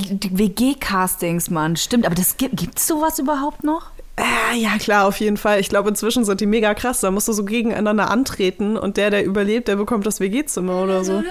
WG-Castings, Mann, stimmt. Aber das gibt es sowas überhaupt noch? Äh, ja, klar, auf jeden Fall. Ich glaube, inzwischen sind die mega krass. Da musst du so gegeneinander antreten und der, der überlebt, der bekommt das WG-Zimmer oder so.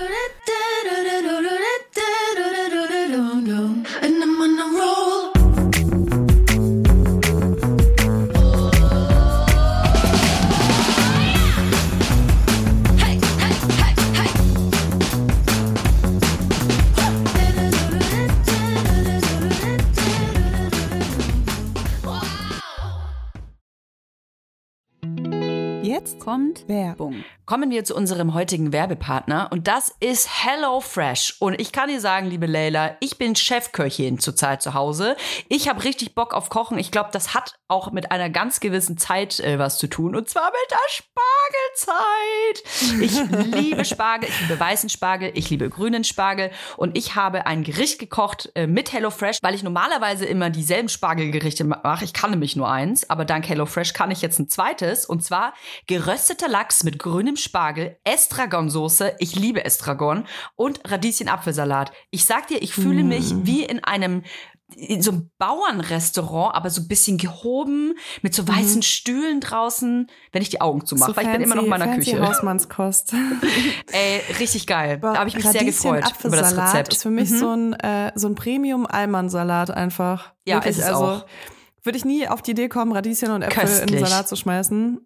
Kommt Werbung. Kommen wir zu unserem heutigen Werbepartner und das ist HelloFresh. Und ich kann dir sagen, liebe Leila, ich bin Chefköchin zurzeit zu Hause. Ich habe richtig Bock auf Kochen. Ich glaube, das hat auch mit einer ganz gewissen Zeit äh, was zu tun und zwar mit der Spargelzeit. Ich liebe Spargel, ich liebe weißen Spargel, ich liebe grünen Spargel und ich habe ein Gericht gekocht äh, mit HelloFresh, weil ich normalerweise immer dieselben Spargelgerichte mache. Ich kann nämlich nur eins, aber dank HelloFresh kann ich jetzt ein zweites und zwar gerösteter Lachs mit grünem Spargel, Estragonsoße, ich liebe Estragon und Radieschen-Apfelsalat. Ich sag dir, ich fühle mich mm. wie in einem in so einem Bauernrestaurant, aber so ein bisschen gehoben, mit so weißen mhm. Stühlen draußen, wenn ich die Augen zumache, so weil ich bin immer noch in meiner fancy Küche. Hausmannskost. Ey, richtig geil. da habe ich mich sehr gefreut über das Rezept. ist für mich mhm. so ein, äh, so ein Premium-Almansalat einfach. Ja, Wirklich, ist also, auch. Würde ich nie auf die Idee kommen, Radieschen und Äpfel Köstlich. in den Salat zu schmeißen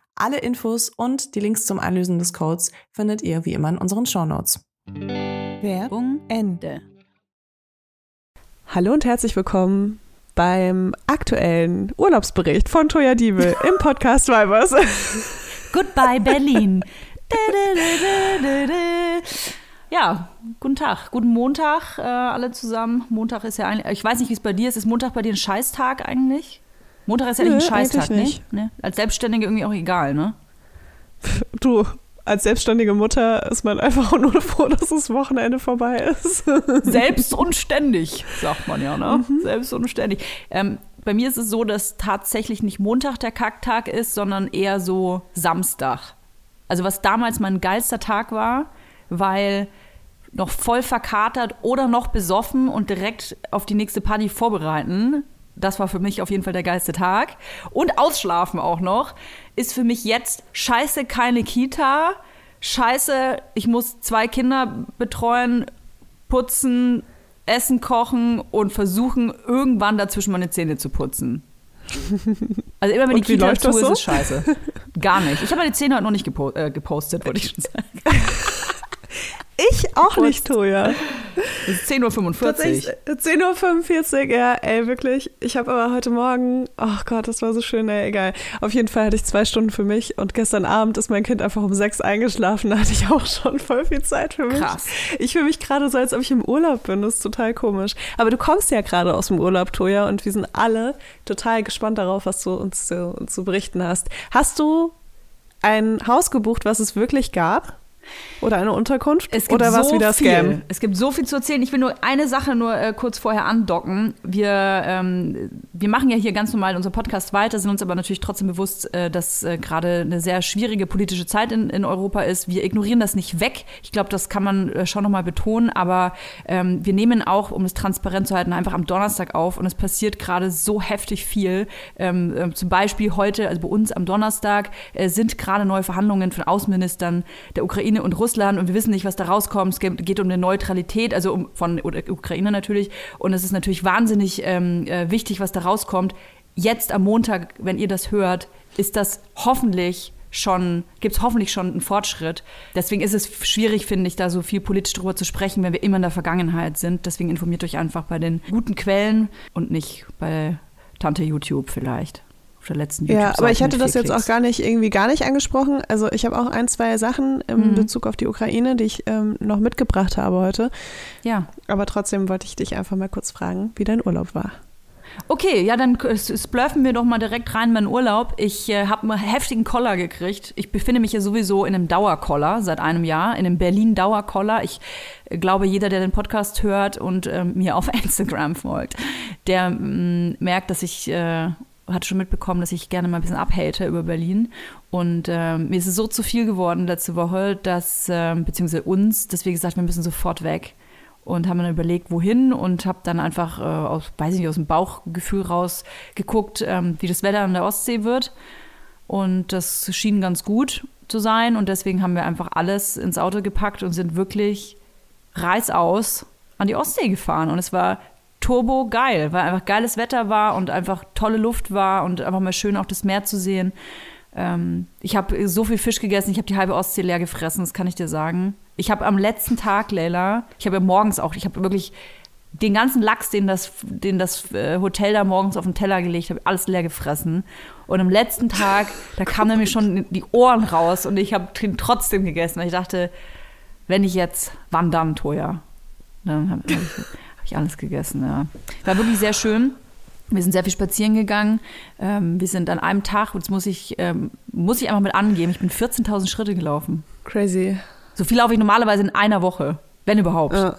Alle Infos und die Links zum Einlösen des Codes findet ihr wie immer in unseren Shownotes. Werbung Ende. Hallo und herzlich willkommen beim aktuellen Urlaubsbericht von Toya Diebel im Podcast Vibers. Goodbye Berlin. Ja, guten Tag, guten Montag äh, alle zusammen. Montag ist ja eigentlich, ich weiß nicht, wie es bei dir ist. Ist Montag bei dir ein Scheißtag eigentlich? Montag ist ja nicht ein Scheißtag, ne? nicht. ne? Als Selbstständige irgendwie auch egal, ne? Du, als selbstständige Mutter ist man einfach nur froh, dass das Wochenende vorbei ist. Selbst und ständig, sagt man ja, ne? Mhm. Selbst und ständig. Ähm, bei mir ist es so, dass tatsächlich nicht Montag der Kacktag ist, sondern eher so Samstag. Also was damals mein geilster Tag war, weil noch voll verkatert oder noch besoffen und direkt auf die nächste Party vorbereiten das war für mich auf jeden Fall der geilste Tag. Und ausschlafen auch noch, ist für mich jetzt scheiße keine Kita, scheiße, ich muss zwei Kinder betreuen, putzen, Essen kochen und versuchen, irgendwann dazwischen meine Zähne zu putzen. Also immer wenn die Kita läuft zu ist, so? ist scheiße. Gar nicht. Ich habe meine Zähne heute noch nicht gepo äh, gepostet, wollte ich schon sagen. Ich auch nicht, Toja. Es ist 10.45 Uhr. Tatsächlich, 10.45 Uhr, ja, ey, wirklich. Ich habe aber heute Morgen, ach Gott, das war so schön, ey, egal. Auf jeden Fall hatte ich zwei Stunden für mich und gestern Abend ist mein Kind einfach um sechs eingeschlafen. Da hatte ich auch schon voll viel Zeit für mich. Krass. Ich fühle mich gerade so, als ob ich im Urlaub bin. Das ist total komisch. Aber du kommst ja gerade aus dem Urlaub, Toja, und wir sind alle total gespannt darauf, was du uns zu, zu berichten hast. Hast du ein Haus gebucht, was es wirklich gab? Oder eine Unterkunft? Es gibt Oder was so wieder viel. Scam? Es gibt so viel zu erzählen. Ich will nur eine Sache nur äh, kurz vorher andocken. Wir, ähm, wir machen ja hier ganz normal unseren Podcast weiter, sind uns aber natürlich trotzdem bewusst, äh, dass äh, gerade eine sehr schwierige politische Zeit in, in Europa ist. Wir ignorieren das nicht weg. Ich glaube, das kann man äh, schon nochmal betonen. Aber ähm, wir nehmen auch, um es transparent zu halten, einfach am Donnerstag auf. Und es passiert gerade so heftig viel. Ähm, ähm, zum Beispiel heute, also bei uns am Donnerstag, äh, sind gerade neue Verhandlungen von Außenministern der Ukraine und Russland und wir wissen nicht, was da rauskommt. Es geht um eine Neutralität, also um, von Ukraine natürlich. Und es ist natürlich wahnsinnig ähm, äh, wichtig, was da rauskommt. Jetzt am Montag, wenn ihr das hört, ist das hoffentlich schon, gibt es hoffentlich schon einen Fortschritt. Deswegen ist es schwierig, finde ich, da so viel politisch drüber zu sprechen, wenn wir immer in der Vergangenheit sind. Deswegen informiert euch einfach bei den guten Quellen und nicht bei Tante YouTube vielleicht. Der letzten Ja, YouTube-Seite aber ich hatte das jetzt auch gar nicht irgendwie gar nicht angesprochen. Also ich habe auch ein, zwei Sachen in Mhm. Bezug auf die Ukraine, die ich ähm, noch mitgebracht habe heute. Ja. Aber trotzdem wollte ich dich einfach mal kurz fragen, wie dein Urlaub war. Okay, ja, dann äh, splurfen wir doch mal direkt rein in meinen Urlaub. Ich äh, habe einen heftigen Koller gekriegt. Ich befinde mich ja sowieso in einem Dauerkoller seit einem Jahr, in einem Berlin-Dauerkoller. Ich äh, glaube, jeder, der den Podcast hört und ähm, mir auf Instagram folgt, der mm, merkt, dass ich äh, hat schon mitbekommen, dass ich gerne mal ein bisschen abhate über Berlin. Und ähm, mir ist es so zu viel geworden letzte Woche, dass, ähm, beziehungsweise uns, dass wir gesagt, wir müssen sofort weg und haben dann überlegt, wohin und habe dann einfach äh, aus, weiß ich nicht, aus dem Bauchgefühl raus geguckt, ähm, wie das Wetter an der Ostsee wird. Und das schien ganz gut zu sein und deswegen haben wir einfach alles ins Auto gepackt und sind wirklich reißaus an die Ostsee gefahren. Und es war turbo geil, weil einfach geiles Wetter war und einfach tolle Luft war und einfach mal schön auch das Meer zu sehen. Ähm, ich habe so viel Fisch gegessen, ich habe die halbe Ostsee leer gefressen, das kann ich dir sagen. Ich habe am letzten Tag, Leila, ich habe ja morgens auch, ich habe wirklich den ganzen Lachs, den das, den das äh, Hotel da morgens auf den Teller gelegt hat, alles leer gefressen. Und am letzten Tag, da kamen nämlich schon die Ohren raus und ich habe den trotzdem gegessen. Ich dachte, wenn ich jetzt, wann dann, Toja? Dann habe hab ich, ich alles gegessen, ja. War wirklich sehr schön. Wir sind sehr viel spazieren gegangen. Ähm, wir sind an einem Tag, und das muss ich, ähm, muss ich einfach mit angeben, ich bin 14.000 Schritte gelaufen. Crazy. So viel laufe ich normalerweise in einer Woche, wenn überhaupt. Ja.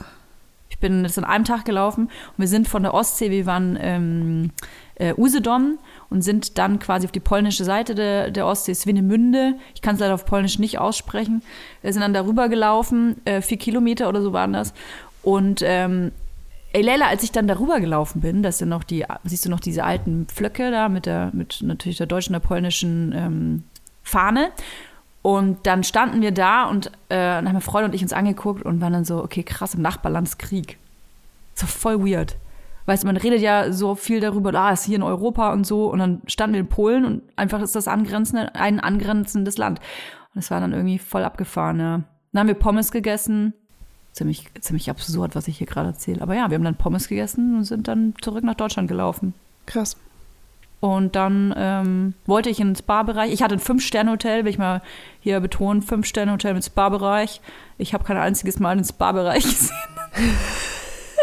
Ich bin das an einem Tag gelaufen und wir sind von der Ostsee, wir waren ähm, äh, Usedom und sind dann quasi auf die polnische Seite der, der Ostsee, Swinemünde. Ich kann es leider auf Polnisch nicht aussprechen. Wir sind dann darüber gelaufen, äh, vier Kilometer oder so waren das. Und ähm, ey Leila, als ich dann darüber gelaufen bin, das sind noch die, siehst du noch diese alten Pflöcke da mit der, mit natürlich der deutschen, der polnischen ähm, Fahne. Und dann standen wir da und äh, dann haben meine Freunde und ich uns angeguckt und waren dann so, okay, krass, im Nachbarland ist Krieg. So voll weird. Weißt du, man redet ja so viel darüber, ah, ist hier in Europa und so. Und dann standen wir in Polen und einfach ist das angrenzende, ein angrenzendes Land. Und es war dann irgendwie voll abgefahren, ja. Dann haben wir Pommes gegessen. Ziemlich, ziemlich absurd, was ich hier gerade erzähle. Aber ja, wir haben dann Pommes gegessen und sind dann zurück nach Deutschland gelaufen. Krass. Und dann ähm, wollte ich ins Spa-Bereich. Ich hatte ein Fünf-Sterne-Hotel, will ich mal hier betonen. Fünf-Sterne-Hotel mit Spa-Bereich. Ich habe kein einziges Mal den Spa-Bereich gesehen.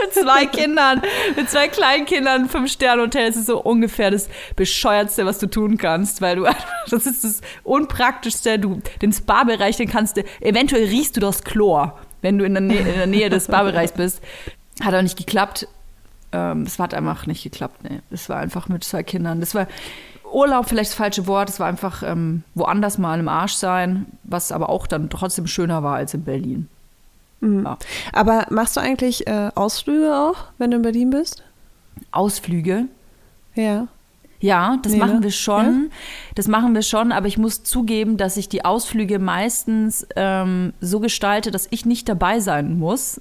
mit zwei Kindern, mit zwei kleinen Kindern, ein Fünf-Sterne-Hotel. Das ist so ungefähr das Bescheuertste, was du tun kannst, weil du, das ist das Unpraktischste. Du, den Spa-Bereich, den kannst du, eventuell riechst du das Chlor, wenn du in der, Nä in der Nähe des Spa-Bereichs bist. Hat auch nicht geklappt. Ähm, es hat einfach nicht geklappt. Nee. Es war einfach mit zwei Kindern. Das war Urlaub, vielleicht das falsche Wort. Es war einfach ähm, woanders mal im Arsch sein, was aber auch dann trotzdem schöner war als in Berlin. Mhm. Ja. Aber machst du eigentlich äh, Ausflüge auch, wenn du in Berlin bist? Ausflüge. Ja. Ja, das Nee, machen ne? wir schon. Das machen wir schon, aber ich muss zugeben, dass ich die Ausflüge meistens ähm, so gestalte, dass ich nicht dabei sein muss,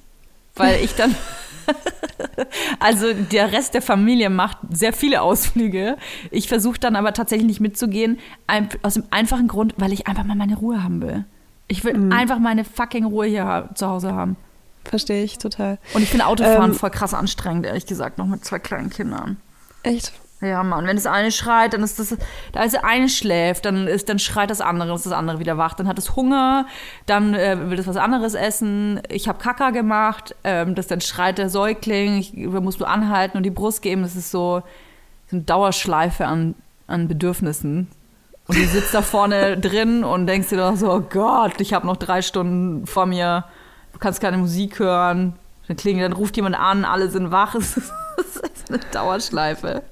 weil ich dann Also der Rest der Familie macht sehr viele Ausflüge. Ich versuche dann aber tatsächlich nicht mitzugehen, ein, aus dem einfachen Grund, weil ich einfach mal meine Ruhe haben will. Ich will Mhm. einfach meine fucking Ruhe hier zu Hause haben. Verstehe ich total. Und ich finde Autofahren Ähm, voll krass anstrengend, ehrlich gesagt, noch mit zwei kleinen Kindern. Echt? Ja, Mann, wenn das eine schreit, dann ist das, da ist der eine schläft, dann ist, dann schreit das andere, ist das andere wieder wach, dann hat es Hunger, dann äh, will das was anderes essen. Ich habe Kaka gemacht, ähm, das dann schreit der Säugling, ich, da musst du anhalten und die Brust geben. Das ist so, so eine Dauerschleife an, an Bedürfnissen. Und du sitzt da vorne drin und denkst dir doch so, oh Gott, ich habe noch drei Stunden vor mir, du kannst keine Musik hören. Dann klingelt, dann ruft jemand an, alle sind wach. Es ist, es ist eine Dauerschleife.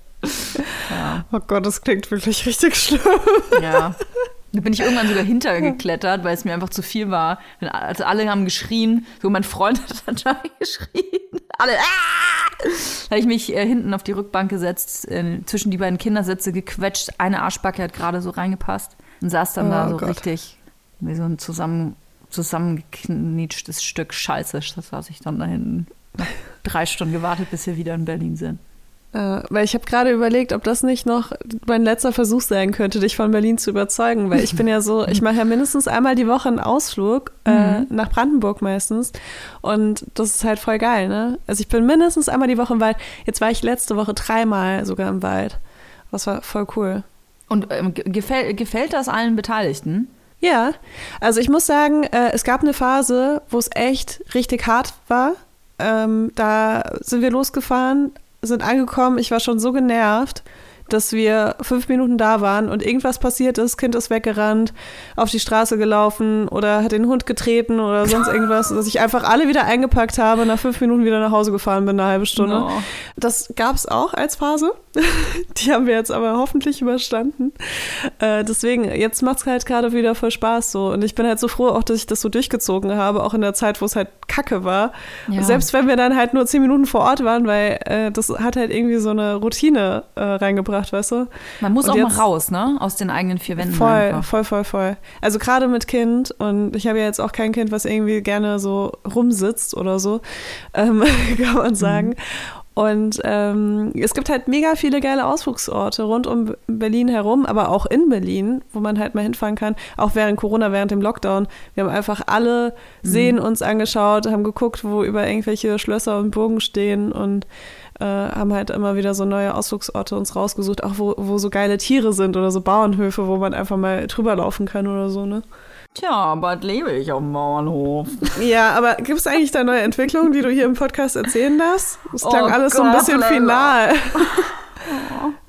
Oh Gott, das klingt wirklich richtig schlimm. Ja. Da bin ich irgendwann sogar hintergeklettert, weil es mir einfach zu viel war. Also alle haben geschrien. So mein Freund hat dann geschrien. Alle. Ah! Da habe ich mich äh, hinten auf die Rückbank gesetzt, äh, zwischen die beiden Kindersitze gequetscht. Eine Arschbacke hat gerade so reingepasst und saß dann da Oh so Gott. richtig wie so ein zusammen, zusammengeknetschtes Stück Scheiße. Das saß ich dann da hinten. Drei Stunden gewartet, bis wir wieder in Berlin sind. Äh, weil ich habe gerade überlegt, ob das nicht noch mein letzter Versuch sein könnte, dich von Berlin zu überzeugen. Weil ich bin ja so, ich mache ja mindestens einmal die Woche einen Ausflug äh, nach Brandenburg meistens. Und das ist halt voll geil, ne? Also ich bin mindestens einmal die Woche im Wald. Jetzt war ich letzte Woche dreimal sogar im Wald. Das war voll cool. Und ähm, ge- gefällt, gefällt das allen Beteiligten? Ja, also ich muss sagen, äh, es gab eine Phase, wo es echt richtig hart war. Ähm, da sind wir losgefahren, sind angekommen. Ich war schon so genervt, dass wir fünf Minuten da waren und irgendwas passiert ist. Kind ist weggerannt, auf die Straße gelaufen oder hat den Hund getreten oder sonst irgendwas, dass ich einfach alle wieder eingepackt habe und nach fünf Minuten wieder nach Hause gefahren bin, eine halbe Stunde. No. Das gab es auch als Phase. Die haben wir jetzt aber hoffentlich überstanden. Äh, deswegen, jetzt macht es halt gerade wieder voll Spaß so. Und ich bin halt so froh, auch dass ich das so durchgezogen habe, auch in der Zeit, wo es halt kacke war. Ja. Selbst wenn wir dann halt nur zehn Minuten vor Ort waren, weil äh, das hat halt irgendwie so eine Routine äh, reingebracht, weißt du? Man muss Und auch mal raus, ne? Aus den eigenen vier Wänden. Voll, einfach. voll, voll, voll. Also gerade mit Kind und ich habe ja jetzt auch kein Kind, was irgendwie gerne so rumsitzt oder so, ähm, kann man sagen. Und ähm, es gibt halt mega viele geile Ausflugsorte rund um Berlin herum, aber auch in Berlin, wo man halt mal hinfahren kann. Auch während Corona, während dem Lockdown. Wir haben einfach alle Seen uns angeschaut, haben geguckt, wo über irgendwelche Schlösser und Burgen stehen und äh, haben halt immer wieder so neue Ausflugsorte uns rausgesucht, auch wo, wo so geile Tiere sind oder so Bauernhöfe, wo man einfach mal drüber laufen kann oder so, ne? Tja, bald lebe ich auf dem Bauernhof. Ja, aber gibt es eigentlich da neue Entwicklungen, die du hier im Podcast erzählen darfst? Es klang Oh alles so ein Gott, bisschen Leila. final.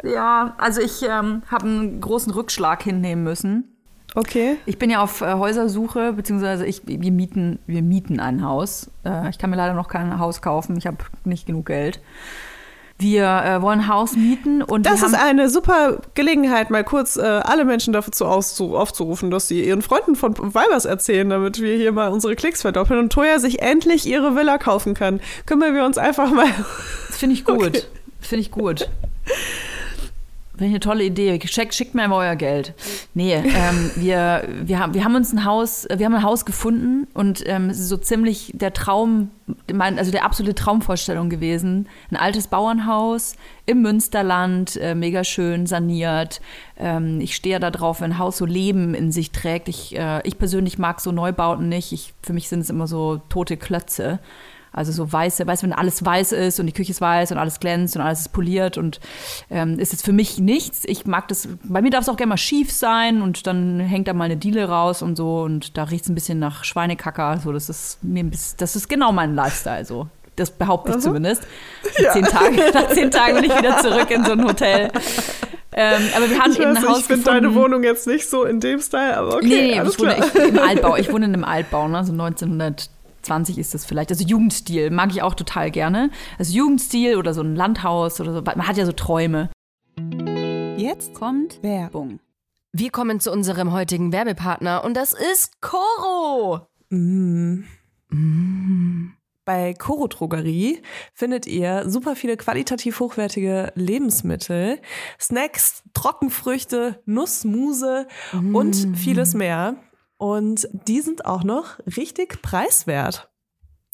Ja, also ich ähm, habe einen großen Rückschlag hinnehmen müssen. Okay. Ich bin ja auf äh, Häusersuche, beziehungsweise ich, wir, mieten, wir mieten ein Haus. Äh, ich kann mir leider noch kein Haus kaufen, ich habe nicht genug Geld. Wir äh, wollen ein Haus mieten und Das ist eine super Gelegenheit, mal kurz äh, alle Menschen dazu aufzurufen, dass sie ihren Freunden von Weibers erzählen, damit wir hier mal unsere Klicks verdoppeln und Toya sich endlich ihre Villa kaufen kann. Kümmern wir uns einfach mal. das finde ich gut. Okay. Finde ich gut. Finde ich eine tolle Idee. Schickt, schickt mir mal euer Geld. Nee, ähm, wir, wir, haben, wir haben uns ein Haus, wir haben ein Haus gefunden und ähm, es ist so ziemlich der Traum, also der absolute Traumvorstellung gewesen. Ein altes Bauernhaus im Münsterland, äh, mega schön saniert. Ähm, ich stehe da drauf, wenn ein Haus so Leben in sich trägt. Ich, äh, ich persönlich mag so Neubauten nicht. Ich, für mich sind es immer so tote Klötze. Also so weiße, weißt du, wenn alles weiß ist und die Küche ist weiß und alles glänzt und alles ist poliert und ähm, ist jetzt für mich nichts. Ich mag das, bei mir darf es auch gerne mal schief sein und dann hängt da mal eine Diele raus und so und da riecht es ein bisschen nach Schweinekacker. So, das ist mir bisschen, das ist genau mein Lifestyle so. Das behaupte ich zumindest. Nach, zehn Tagen, nach zehn Tagen bin ich wieder zurück in so ein Hotel. Ähm, aber wir haben Ich, eben weiß ein Haus ich finde deine Wohnung jetzt nicht so in dem Style, aber okay. Nee, nee, ich wohne ich, im Altbau. Ich wohne in einem Altbau, ne? so 1920 ist das vielleicht. Also Jugendstil mag ich auch total gerne. Also Jugendstil oder so ein Landhaus oder so. Man hat ja so Träume. Jetzt kommt Werbung. Wir kommen zu unserem heutigen Werbepartner und das ist Coro. Mm. Bei Koro Drogerie findet ihr super viele qualitativ hochwertige Lebensmittel, Snacks, Trockenfrüchte, Nussmuse und vieles mehr. Und die sind auch noch richtig preiswert.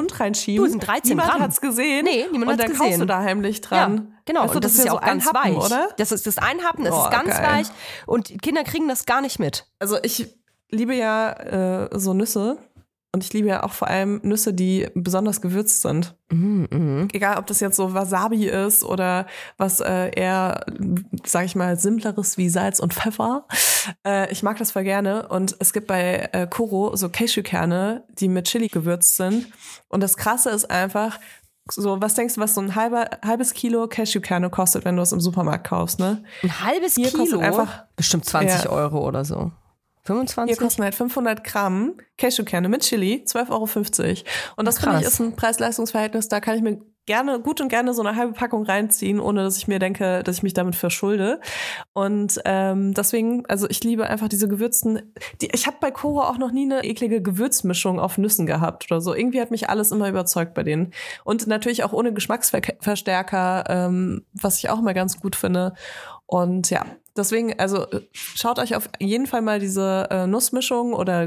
Mund reinschieben. Du, sind 13 niemand Gramm. hat's gesehen. Nee, niemand Und dann hat's kaufst gesehen. du da heimlich dran. Ja, genau. Weißt du, und das, ist ja so auch ein ganz Happen, weich. oder? Das ist das Einhappen, das Oh, ist ganz geil. weich. Und Kinder kriegen das gar nicht mit. Also ich liebe ja äh, so Nüsse. Und ich liebe ja auch vor allem Nüsse, die besonders gewürzt sind. Egal, ob das jetzt so Wasabi ist oder was äh, eher, sag ich mal, simpleres wie Salz und Pfeffer. Äh, ich mag das voll gerne. Und es gibt bei äh, Koro so Cashewkerne, die mit Chili gewürzt sind. Und das Krasse ist einfach, so, was denkst du, was so ein halber, halbes Kilo Cashewkerne kostet, wenn du es im Supermarkt kaufst, ne? Ein halbes Hier kostet Kilo. einfach- bestimmt 20 Ja. Euro oder so. 25? Hier kosten halt 500 Gramm Cashewkerne mit Chili, 12,50 Euro. Und das finde ich ist ein Preis-Leistungs-Verhältnis, da kann ich mir gerne, gut und gerne so eine halbe Packung reinziehen, ohne dass ich mir denke, dass ich mich damit verschulde. Und ähm, deswegen, also ich liebe einfach diese gewürzten, die, ich habe bei Koro auch noch nie eine eklige Gewürzmischung auf Nüssen gehabt oder so. Irgendwie hat mich alles immer überzeugt bei denen. Und natürlich auch ohne Geschmacksverstärker, ähm, was ich auch immer ganz gut finde. Und ja, deswegen, also äh, schaut euch auf jeden Fall mal diese äh, Nussmischung oder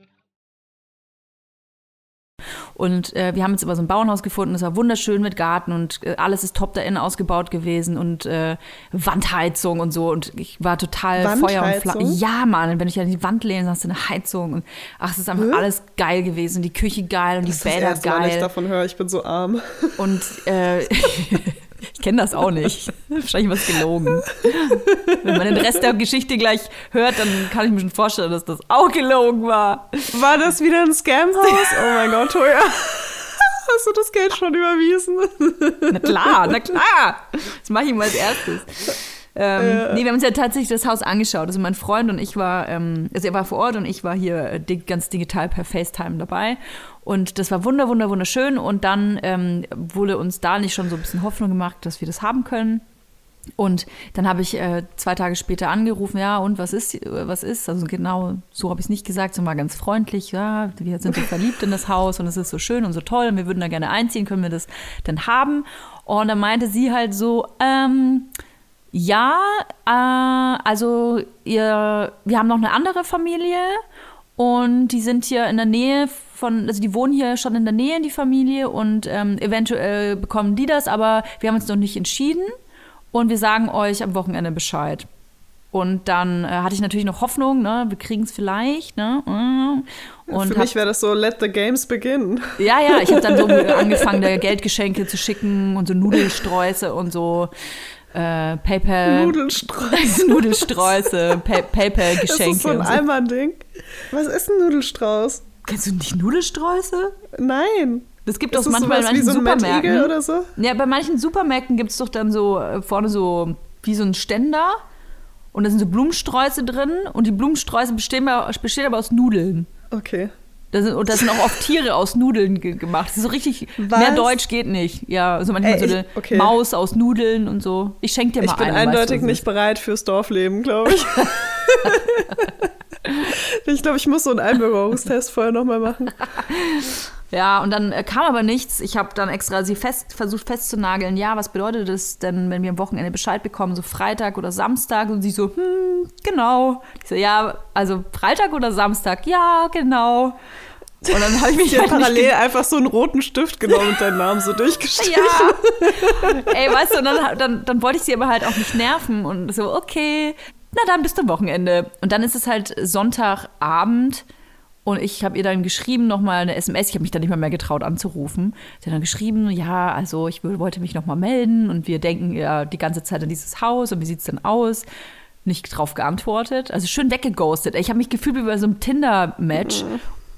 Und äh, wir haben jetzt aber so ein Bauernhaus gefunden, das war wunderschön mit Garten und äh, alles ist top da innen ausgebaut gewesen und äh, Wandheizung und so. Und ich war total Feuer und Flamme. Ja, Mann, wenn ich an die Wand lehne, hast du eine Heizung. Und ach, es ist einfach alles geil gewesen. Die Küche geil und die Bäder geil. davon höre, ich bin so arm. Und äh, ich kenne das auch nicht. Wahrscheinlich was gelogen. Wenn man den Rest der Geschichte gleich hört, dann kann ich mir schon vorstellen, dass das auch gelogen war. War das wieder ein Scamhaus? Oh mein Gott, Toja. Hast du das Geld schon überwiesen? Na klar, na klar. Das mache ich mal als erstes. Ähm, Nee, wir haben uns ja tatsächlich das Haus angeschaut. Also mein Freund und ich war, ähm, also er war vor Ort und ich war hier äh, ganz digital per FaceTime dabei. Und das war wunder, wunder, wunderschön. Und dann ähm, wurde uns da nicht schon so ein bisschen Hoffnung gemacht, dass wir das haben können. Und dann habe ich äh, zwei Tage später angerufen, ja, und was ist, äh, was ist? Also genau so habe ich es nicht gesagt, sondern war ganz freundlich, ja, wir sind so verliebt in das Haus und es ist so schön und so toll und wir würden da gerne einziehen, können wir das denn haben? Und dann meinte sie halt so, ähm, ja, äh, also ihr, wir haben noch eine andere Familie und die sind hier in der Nähe von, also die wohnen hier schon in der Nähe, die Familie, und ähm, eventuell bekommen die das, aber wir haben uns noch nicht entschieden und wir sagen euch am Wochenende Bescheid. Und dann äh, hatte ich natürlich noch Hoffnung, ne, wir kriegen es vielleicht, ne? Und Für hab- mich wäre das so, let the games begin. ja, ja, ich habe dann so angefangen, da Geldgeschenke zu schicken und so Nudelsträuße und so äh, PayPal. Nudelstrauß. Nudelsträuße, Pay Das ist PayPal-Geschenke. so ein. Eimer-Ding. Was ist ein Nudelstrauß? Kennst du nicht Nudelsträuße? Nein. Das gibt es manchmal wie manchen so Supermärkten. Oder so? Ja, bei manchen Supermärkten gibt es doch dann so äh, vorne so wie so ein Ständer und da sind so Blumensträuße drin und die Blumensträuße bestehen, bestehen aber aus Nudeln. Okay. Da sind, und da sind auch oft Tiere aus Nudeln ge gemacht. Das ist so richtig, Was? mehr Deutsch geht nicht. Ja, also manchmal Ey, so ich- eine okay. Maus aus Nudeln und so. Ich schenke dir mal Ich bin eine. weißt du, eindeutig was es nicht bereit fürs Dorfleben, glaube ich. ich glaube, ich muss so einen Einbürgerungstest vorher nochmal machen. Ja, und dann äh, kam aber nichts. Ich habe dann extra sie fest, versucht festzunageln. Ja, was bedeutet das denn, wenn wir am Wochenende Bescheid bekommen, so Freitag oder Samstag? Und sie so, hm, genau. Ich so, ja, also Freitag oder Samstag? Ja, genau. Und dann habe ich mich halt parallel einfach so einen roten Stift genommen und deinen Namen so durchgestrichen. Ja. Ey, weißt du, und dann, dann, dann wollte ich sie aber halt auch nicht nerven und so, okay, na dann bis zum Wochenende. Und dann ist es halt Sonntagabend und ich habe ihr dann geschrieben, nochmal eine SMS, ich habe mich dann nicht mal mehr getraut anzurufen. Sie hat dann geschrieben, ja, also ich wollte mich nochmal melden und wir denken ja die ganze Zeit an dieses Haus und wie sieht's denn aus? Nicht drauf geantwortet, also schön weggeghostet. Ich habe mich gefühlt wie bei so einem Tinder-Match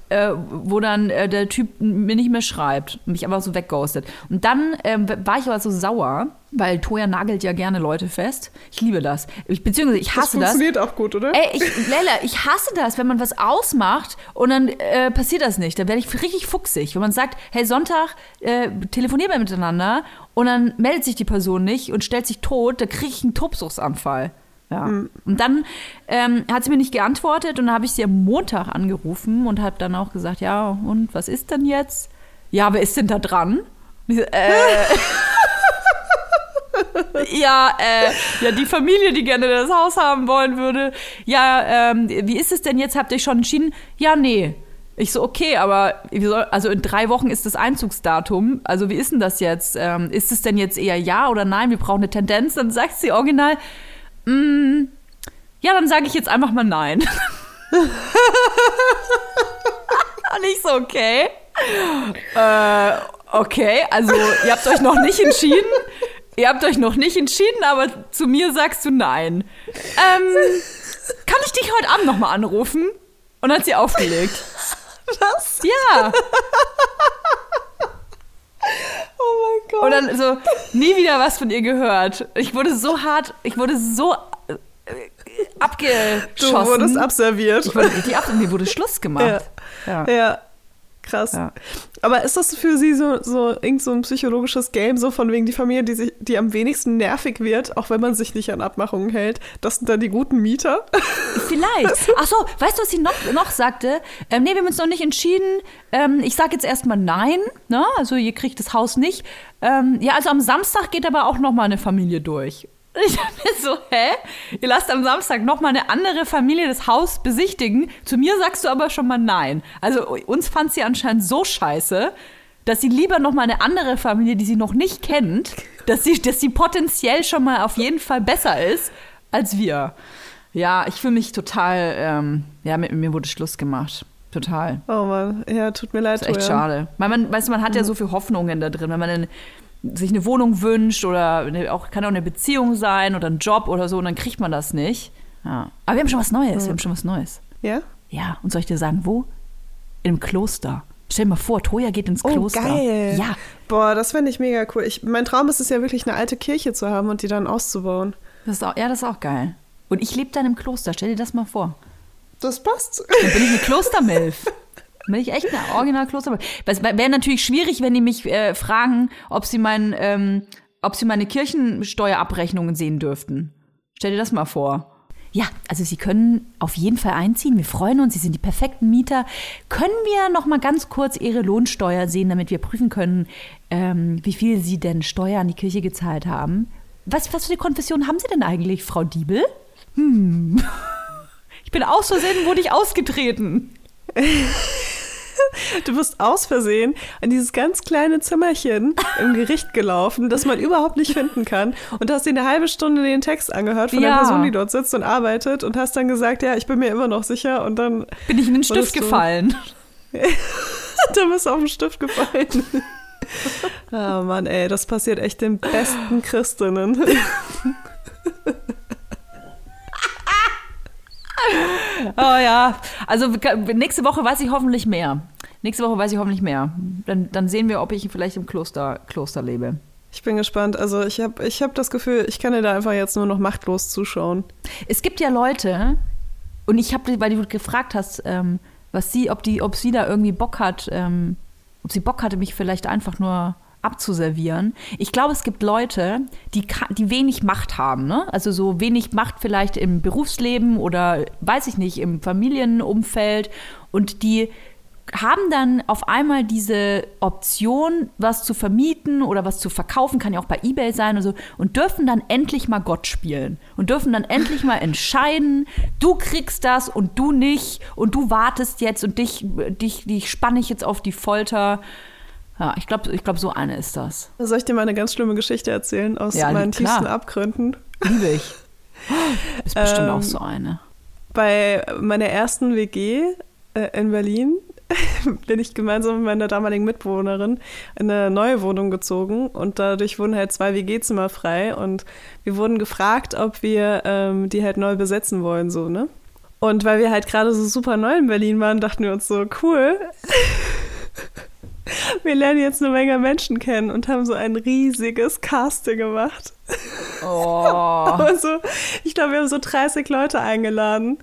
äh, wo dann äh, der Typ mir nicht mehr schreibt und mich einfach so wegghostet. Und dann ähm, war ich aber so sauer, weil Toja nagelt ja gerne Leute fest. Ich liebe das. Ich, beziehungsweise ich Das hasse das. funktioniert auch gut, oder? Ey, ich, Lella, ich hasse das, wenn man was ausmacht und dann äh, passiert das nicht. Dann werde ich richtig fuchsig. Wenn man sagt, hey, Sonntag äh, telefonieren wir miteinander und dann meldet sich die Person nicht und stellt sich tot, da kriege ich einen Tobsuchtsanfall. Ja. Und dann ähm, hat sie mir nicht geantwortet und dann habe ich sie am Montag angerufen und habe dann auch gesagt, ja, und was ist denn jetzt? Ja, wer ist denn da dran? Und ich so, äh, ja, äh, ja, die Familie, die gerne das Haus haben wollen würde. Ja, ähm, wie ist es denn jetzt? Habt ihr schon entschieden? Ja, nee. Ich so, okay, aber soll, also in drei Wochen ist das Einzugsdatum. Also wie ist denn das jetzt? Ähm, ist es denn jetzt eher ja oder nein? Wir brauchen eine Tendenz. Dann sagt sie original, mm, ja, dann sage ich jetzt einfach mal nein. Und ich so, okay. Äh, okay, also ihr habt euch noch nicht entschieden. Ihr habt euch noch nicht entschieden, aber zu mir sagst du nein. Ähm, kann ich dich heute Abend noch mal anrufen? Und hat sie aufgelegt. Was? Ja. Oh mein Gott. Und dann so, nie wieder was von ihr gehört. Ich wurde so hart, ich wurde so äh, abgeschossen. du wurdest abserviert. Ich wurde richtig ab und mir wurde Schluss gemacht. Ja. Ja. Krass. Ja. Aber ist das für Sie so, so irgend so ein psychologisches Game, so von wegen die Familie, die, sich, die am wenigsten nervig wird, auch wenn man sich nicht an Abmachungen hält? Das sind dann die guten Mieter? Vielleicht. Ach so, weißt du, was sie noch, noch sagte? Ähm, nee, wir haben uns noch nicht entschieden. Ähm, ich sage jetzt erstmal nein. Ne? Also ihr kriegt das Haus nicht. Ähm, ja, also am Samstag geht aber auch noch mal eine Familie durch. Ich dachte mir so, hä? Ihr lasst am Samstag noch mal eine andere Familie das Haus besichtigen. Zu mir sagst du aber schon mal nein. Also uns fand sie anscheinend so scheiße, dass sie lieber noch mal eine andere Familie, die sie noch nicht kennt, dass sie, dass sie potenziell schon mal auf jeden Fall besser ist als wir. Ja, ich fühle mich total, ähm, ja, mit mir wurde Schluss gemacht. Total. Oh Mann, ja, tut mir leid. Das ist echt schade. Weil man, weißt du, man hat ja so viele Hoffnungen da drin, wenn man dann sich eine Wohnung wünscht oder eine, auch, kann auch eine Beziehung sein oder ein Job oder so und dann kriegt man das nicht. Ja. Aber wir haben schon was Neues, wir haben schon was Neues. Ja? Ja, und soll ich dir sagen, wo? Im Kloster. Stell dir mal vor, Toja geht ins Oh, Kloster. geil. Ja, Boah, das fände ich mega cool. Ich, mein Traum ist es ja wirklich, eine alte Kirche zu haben und die dann auszubauen. das ist auch, ja, das ist auch geil. Und ich lebe dann im Kloster, stell dir das mal vor. Das passt. Dann bin ich eine Klostermilf. Bin ich echt eine original Klostermilf. Es wäre natürlich schwierig, wenn die mich äh, fragen, ob sie, mein, ähm, ob sie meine Kirchensteuerabrechnungen sehen dürften. Stell dir das mal vor. Ja, also Sie können auf jeden Fall einziehen. Wir freuen uns. Sie sind die perfekten Mieter. Können wir noch mal ganz kurz Ihre Lohnsteuer sehen, damit wir prüfen können, ähm, wie viel Sie denn Steuer an die Kirche gezahlt haben? Was, was für eine Konfession haben Sie denn eigentlich, Frau Diebel? Hm. Ich bin aus Versehen, wurde ich ausgetreten. Du bist aus Versehen an dieses ganz kleine Zimmerchen im Gericht gelaufen, das man überhaupt nicht finden kann. Und hast dir eine halbe Stunde den Text angehört von Ja. der Person, die dort sitzt und arbeitet und hast dann gesagt, ja, ich bin mir immer noch sicher. Und dann, Bin ich in den Stift du- gefallen. dann bist du auf den Stift gefallen. Oh Mann, ey, das passiert echt den besten Christinnen. Oh ja, also nächste Woche weiß ich hoffentlich mehr. Nächste Woche weiß ich hoffentlich mehr. Dann, dann sehen wir, ob ich vielleicht im Kloster, Kloster lebe. Ich bin gespannt. Also ich habe ich hab das Gefühl, ich kann dir da einfach jetzt nur noch machtlos zuschauen. Es gibt ja Leute, und ich habe, weil du gefragt hast, ähm, was sie, ob die, ob sie da irgendwie Bock hat, ähm, ob sie Bock hatte, mich vielleicht einfach nur abzuservieren. Ich glaube, es gibt Leute, die, die wenig Macht haben, ne? Also so wenig Macht vielleicht im Berufsleben oder weiß ich nicht, im Familienumfeld und die haben dann auf einmal diese Option, was zu vermieten oder was zu verkaufen, kann ja auch bei Ebay sein und so, und dürfen dann endlich mal Gott spielen und dürfen dann endlich mal entscheiden, du kriegst das und du nicht und du wartest jetzt und dich, dich, dich spanne ich jetzt auf die Folter. Ja, ich glaube, ich glaub, so eine ist das. Soll ich dir mal eine ganz schlimme Geschichte erzählen aus Ja, meinen klar. tiefsten Abgründen? Liebe ich. Ist bestimmt Ähm, auch so eine. Bei meiner ersten WG äh, in Berlin bin ich gemeinsam mit meiner damaligen Mitbewohnerin in eine neue Wohnung gezogen und dadurch wurden halt zwei WG-Zimmer frei und wir wurden gefragt, ob wir ähm, die halt neu besetzen wollen, so, ne? Und weil wir halt gerade so super neu in Berlin waren, dachten wir uns so, cool. Wir lernen jetzt eine Menge Menschen kennen und haben so ein riesiges Casting gemacht. Oh. Also, ich glaube, wir haben so 30 Leute eingeladen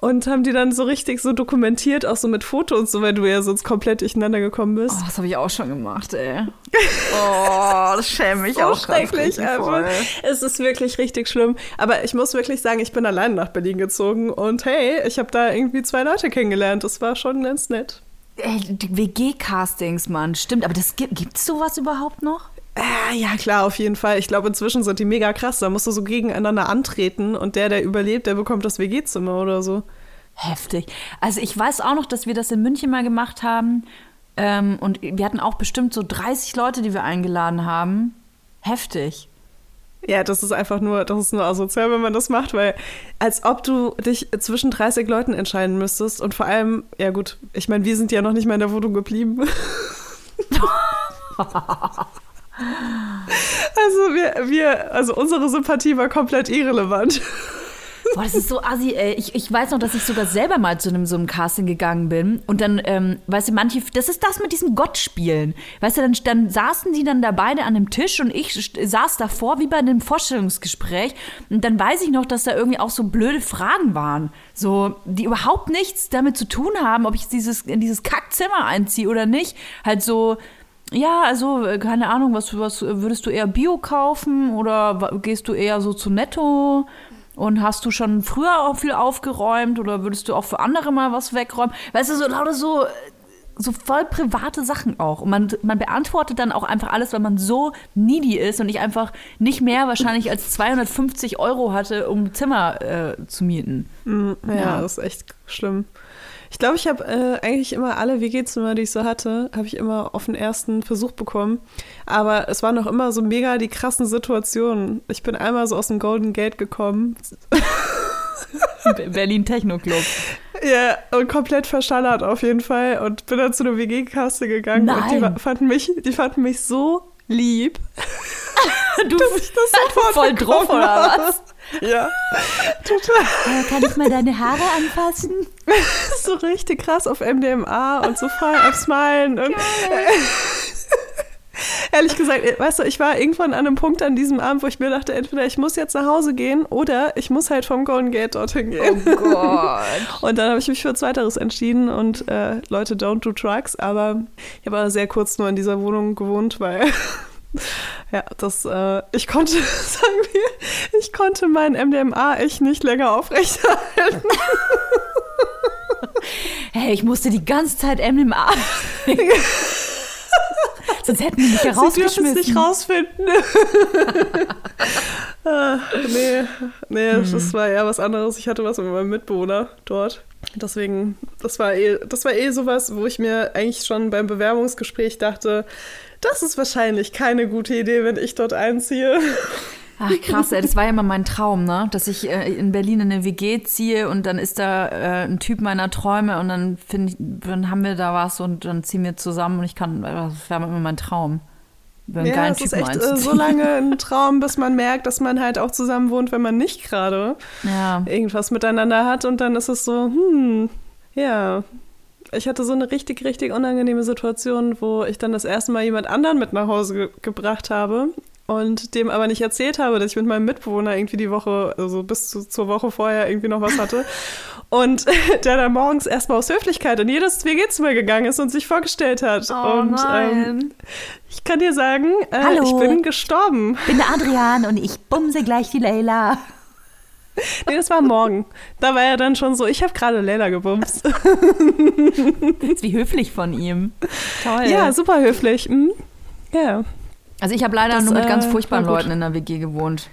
und haben die dann so richtig so dokumentiert, auch so mit Fotos, so weil du ja sonst komplett durcheinander gekommen bist. Oh, das habe ich auch schon gemacht, ey. Oh, das schäme mich so auch schrecklich. voll. es ist wirklich richtig schlimm. Aber ich muss wirklich sagen, ich bin allein nach Berlin gezogen und hey, ich habe da irgendwie zwei Leute kennengelernt. Das war schon ganz nett. Die WG-Castings, Mann, stimmt. Aber das gibt gibt's sowas überhaupt noch? Äh, ja, klar, auf jeden Fall. Ich glaube, inzwischen sind die mega krass. Da musst du so gegeneinander antreten und der, der überlebt, der bekommt das WG-Zimmer oder so. Heftig. Also ich weiß auch noch, dass wir das in München mal gemacht haben. Ähm, und wir hatten auch bestimmt so 30 Leute, die wir eingeladen haben. Heftig. Ja, das ist einfach nur, das ist nur asozial, wenn man das macht, weil als ob du dich zwischen 30 Leuten entscheiden müsstest und vor allem, ja gut, ich meine, wir sind ja noch nicht mal in der Wohnung geblieben. also wir, wir, also unsere Sympathie war komplett irrelevant. Boah, das ist so assi, ey. Ich, ich weiß noch, dass ich sogar selber mal zu einem so einem Casting gegangen bin. Und dann, ähm, weißt du, manche, das ist das mit diesem Gottspielen. Weißt du, dann, dann saßen die dann da beide an dem Tisch und ich saß davor wie bei einem Vorstellungsgespräch. Und dann weiß ich noch, dass da irgendwie auch so blöde Fragen waren. So, die überhaupt nichts damit zu tun haben, ob ich dieses, in dieses Kackzimmer einziehe oder nicht. Halt so, ja, also, äh, keine Ahnung, was, was würdest du eher Bio kaufen oder gehst du eher so zu Netto? Und hast du schon früher auch viel aufgeräumt oder würdest du auch für andere mal was wegräumen? Weißt du, so lauter so, so voll private Sachen auch. Und man, man beantwortet dann auch einfach alles, weil man so needy ist und ich einfach nicht mehr wahrscheinlich als 250 Euro hatte, um Zimmer äh, zu mieten. Ja, Ja. das ist echt schlimm. Ich glaube, ich habe äh, eigentlich immer alle WG-Zimmer, die ich so hatte, habe ich immer auf den ersten Versuch bekommen. Aber es waren noch immer so mega die krassen Situationen. Ich bin einmal so aus dem Golden Gate gekommen. Berlin Techno Club. Ja, und komplett verschallert auf jeden Fall. Und bin dann zu einer WG-Kasse gegangen. Und die Nein. fanden mich, die fanden mich so lieb. Du ich das sofort voll drauf oder was? Ja, total. Kann ich mal deine Haare anfassen? so richtig krass auf MDMA und so voll am Smilen. Und Ehrlich gesagt, weißt du, ich war irgendwann an einem Punkt an diesem Abend, wo ich mir dachte, entweder ich muss jetzt nach Hause gehen oder ich muss halt vom Golden Gate dorthin gehen. Oh Gott. Und dann habe ich mich für Zweiteres entschieden und äh, Leute, don't do drugs. Aber ich habe sehr kurz nur in dieser Wohnung gewohnt, weil ja, das, äh, ich konnte, sagen wir, ich konnte mein MDMA echt nicht länger aufrechterhalten. Hey, ich musste die ganze Zeit MDMA. Sonst hätten die mich ja Sie dürfen es rausgeschmissen. nicht rausfinden. ah, nee, nee, das war eher was anderes. Ich hatte was mit meinem Mitbewohner dort. Deswegen, das war eh, das war eh sowas, wo ich mir eigentlich schon beim Bewerbungsgespräch dachte, das ist wahrscheinlich keine gute Idee, wenn ich dort einziehe. Ach krass, ey, das war ja immer mein Traum, ne? Dass ich äh, in Berlin in eine WG ziehe und dann ist da äh, ein Typ meiner Träume und dann finde dann haben wir da was und dann ziehen wir zusammen und ich kann, das war immer mein Traum. Einen ja, geilen es ist Typen echt äh, so lange ein Traum, bis man merkt, dass man halt auch zusammen wohnt, wenn man nicht gerade Ja. irgendwas miteinander hat und dann ist es so, hm, ja. Ich hatte so eine richtig, richtig unangenehme Situation, wo ich dann das erste Mal jemand anderen mit nach Hause ge gebracht habe und dem aber nicht erzählt habe, dass ich mit meinem Mitbewohner irgendwie die Woche, also bis zu, zur Woche vorher irgendwie noch was hatte. Und der dann morgens erstmal aus Höflichkeit in jedes WG-Zimmer gegangen ist und sich vorgestellt hat. Oh und Ähm, ich kann dir sagen, äh, Hallo. ich bin gestorben. bin der Adrian und ich bumse gleich die Leila. Nee, das war morgen. Da war er dann schon so, ich habe gerade Leila gebumst. Ist wie höflich von ihm. Toll. Ja, super höflich. Mhm. Ja. Also ich habe leider Das, nur mit ganz äh, furchtbaren. Leuten in der WG gewohnt.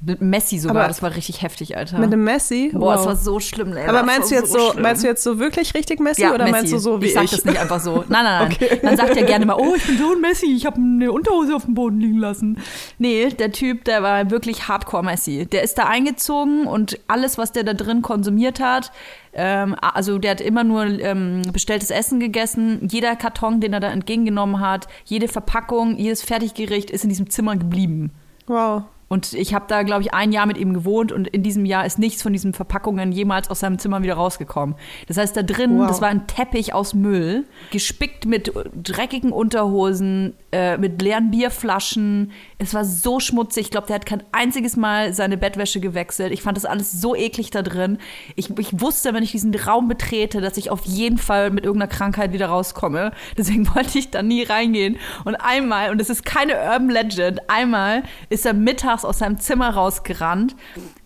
Mit Messi sogar, Aber- das war richtig heftig, Alter. Mit einem Messi. Boah, wow. das war so schlimm, Leila. Aber meinst du jetzt so, schlimm. meinst du jetzt so wirklich richtig Messi ja, oder Messi. meinst du so wie ich ich? sag das nicht einfach so. Nein, nein, nein. Okay. Man sagt ja gerne mal, oh, ich bin so ein Messi, ich habe eine Unterhose auf dem Boden liegen lassen. Nee, der Typ, der war wirklich Hardcore Messi. Der ist da eingezogen und alles, was der da drin konsumiert hat, ähm, also der hat immer nur ähm, bestelltes Essen gegessen. Jeder Karton, den er da entgegengenommen hat, jede Verpackung, jedes Fertiggericht ist in diesem Zimmer geblieben. Wow. Und ich habe da, glaube ich, ein Jahr mit ihm gewohnt und in diesem Jahr ist nichts von diesen Verpackungen jemals aus seinem Zimmer wieder rausgekommen. Das heißt, da drin, Wow. das war ein Teppich aus Müll, gespickt mit dreckigen Unterhosen, äh, mit leeren Bierflaschen. Es war so schmutzig. Ich glaube, der hat kein einziges Mal seine Bettwäsche gewechselt. Ich fand das alles so eklig da drin. Ich, ich wusste, wenn ich diesen Raum betrete, dass ich auf jeden Fall mit irgendeiner Krankheit wieder rauskomme. Deswegen wollte ich da nie reingehen. Und einmal, und das ist keine Urban Legend, einmal ist er mittags aus seinem Zimmer rausgerannt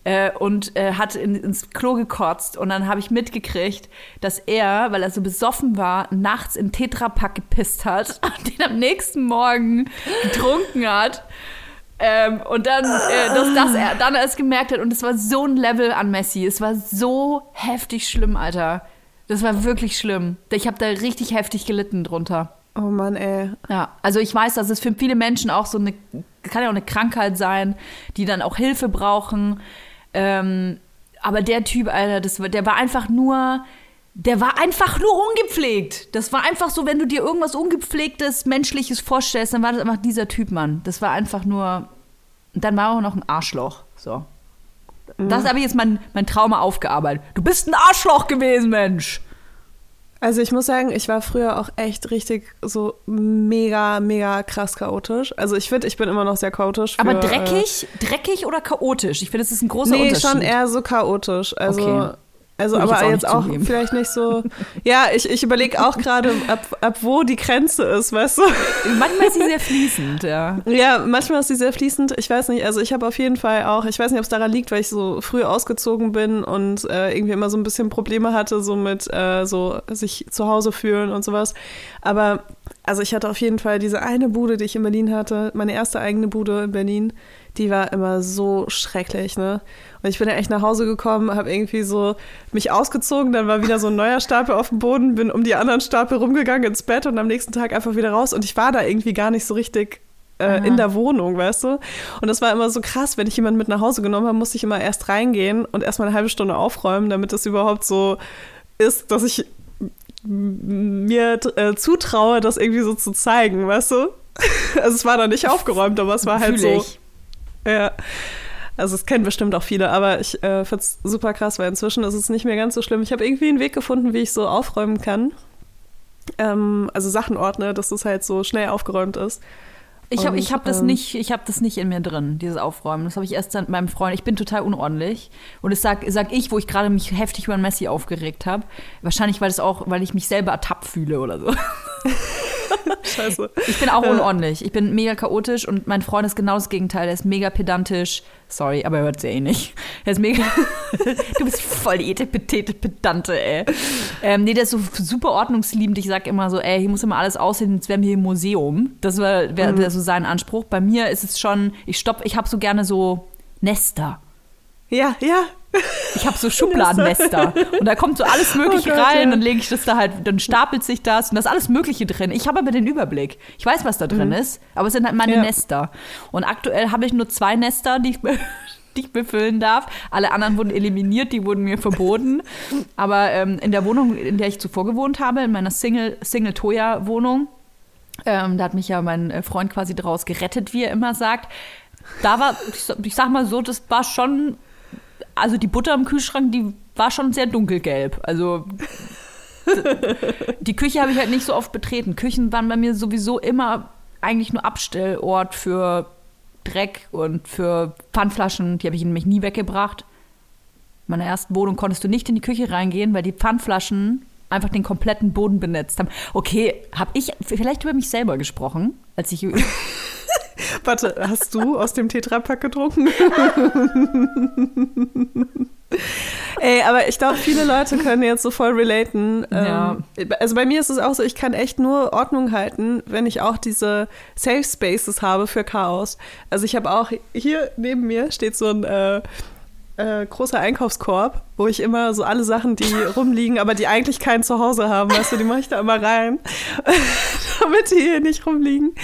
äh, und äh, hat in, ins Klo gekotzt. Und dann habe ich mitgekriegt, dass er, weil er so besoffen war, nachts in Tetrapack gepisst hat und den am nächsten Morgen getrunken hat. Ähm, und dann, äh, dass, dass er dann erst gemerkt hat, und es war so ein Level an Messi. Es war so heftig schlimm, Alter. Das war wirklich schlimm. Ich habe da richtig heftig gelitten drunter. Oh Mann, ey. Ja, also ich weiß, dass es für viele Menschen auch so eine, kann ja auch eine Krankheit sein, die dann auch Hilfe brauchen. Ähm, aber der Typ, Alter, das, der war einfach nur, der war einfach nur ungepflegt. Das war einfach so, wenn du dir irgendwas ungepflegtes, menschliches vorstellst, dann war das einfach dieser Typ, Mann. Das war einfach nur, dann war auch noch ein Arschloch. So. Das habe ich jetzt mein, mein Trauma aufgearbeitet. Du bist ein Arschloch gewesen, Mensch. Also ich muss sagen, ich war früher auch echt richtig so mega, mega krass chaotisch. Also ich finde, ich bin immer noch sehr chaotisch. Für, Aber Äh, dreckig, dreckig oder chaotisch? Ich finde, das ist ein großer nee, Unterschied. schon eher so chaotisch. Also, Okay. Also aber jetzt auch jetzt auch zugeben. vielleicht nicht so. ja, ich, ich überlege auch gerade, ab, ab wo die Grenze ist, weißt du? Manchmal ist sie sehr fließend, ja. Ja, manchmal ist sie sehr fließend. Ich weiß nicht, also ich habe auf jeden Fall auch, ich weiß nicht, ob es daran liegt, weil ich so früh ausgezogen bin und äh, irgendwie immer so ein bisschen Probleme hatte, so mit äh, so sich zu Hause fühlen und sowas. Aber also ich hatte auf jeden Fall diese eine Bude, die ich in Berlin hatte, meine erste eigene Bude in Berlin, die war immer so schrecklich, ne? Und ich bin da echt nach Hause gekommen, habe irgendwie so mich ausgezogen, dann war wieder so ein neuer Stapel auf dem Boden, bin um die anderen Stapel rumgegangen ins Bett und am nächsten Tag einfach wieder raus und ich war da irgendwie gar nicht so richtig äh, in der Wohnung, weißt du? Und das war immer so krass, wenn ich jemanden mit nach Hause genommen habe, musste ich immer erst reingehen und erstmal eine halbe Stunde aufräumen, damit das überhaupt so ist, dass ich mir äh, zutraue, das irgendwie so zu zeigen, weißt du? Also es war dann nicht aufgeräumt, aber es war halt Fühl so. ich. Ja. Also es kennen bestimmt auch viele, aber ich äh, finde es super krass, weil inzwischen ist es nicht mehr ganz so schlimm. Ich habe irgendwie einen Weg gefunden, wie ich so aufräumen kann. Ähm, also Sachen ordne, dass es halt so schnell aufgeräumt ist. Ich habe ich hab das, ähm, nicht, ich hab das nicht in mir drin, dieses Aufräumen. Das habe ich erst mit meinem Freund. Ich bin total unordentlich. Und das sag, sag ich, wo ich gerade mich heftig über Messi aufgeregt habe. Wahrscheinlich, weil es auch, weil ich mich selber ertappt fühle oder so. Scheiße. Ich bin auch unordentlich. Ich bin mega chaotisch und mein Freund ist genau das Gegenteil. Er ist mega pedantisch. Sorry, aber er hört es ja eh nicht. Er ist mega. du bist voll die etepetete Pedante, ey. Ähm, nee, der ist so super ordnungsliebend. Ich sag immer so, ey, hier muss immer alles aussehen, als wären wir hier im Museum. Das wäre wär, wär so sein Anspruch. Bei mir ist es schon, ich stopp, ich habe so gerne so Nester. Ja, ja. Ich habe so Schubladennester und da kommt so alles Mögliche Oh Gott, rein, ja. dann lege ich das da halt, dann stapelt sich das und da ist alles Mögliche drin. Ich habe aber den Überblick. Ich weiß, was da drin ist, aber es sind halt meine Mhm. Ja. Nester. Und aktuell habe ich nur zwei Nester, die ich, die ich befüllen darf. Alle anderen wurden eliminiert, die wurden mir verboten. Aber ähm, in der Wohnung, in der ich zuvor gewohnt habe, in meiner Single- Single-Toya-Wohnung, ähm, da hat mich ja mein äh, Freund quasi draus gerettet, wie er immer sagt. Da war, ich sag mal so, das war schon, also die Butter im Kühlschrank, die war schon sehr dunkelgelb. Also die Küche habe ich halt nicht so oft betreten. Küchen waren bei mir sowieso immer eigentlich nur Abstellort für Dreck und für Pfandflaschen. Die habe ich nämlich nie weggebracht. In meiner ersten Wohnung konntest du nicht in die Küche reingehen, weil die Pfandflaschen einfach den kompletten Boden benetzt haben. Okay, habe ich vielleicht über mich selber gesprochen, als ich Warte, hast du aus dem Tetrapack getrunken? Ey, aber ich glaube, viele Leute können jetzt so voll relaten. Ja. Ähm, also bei mir ist es auch so, ich kann echt nur Ordnung halten, wenn ich auch diese Safe Spaces habe für Chaos. Also ich habe auch hier neben mir steht so ein äh, äh, großer Einkaufskorb, wo ich immer so alle Sachen, die rumliegen, aber die eigentlich kein Zuhause haben, weißt du, die mache ich da immer rein, damit die hier nicht rumliegen.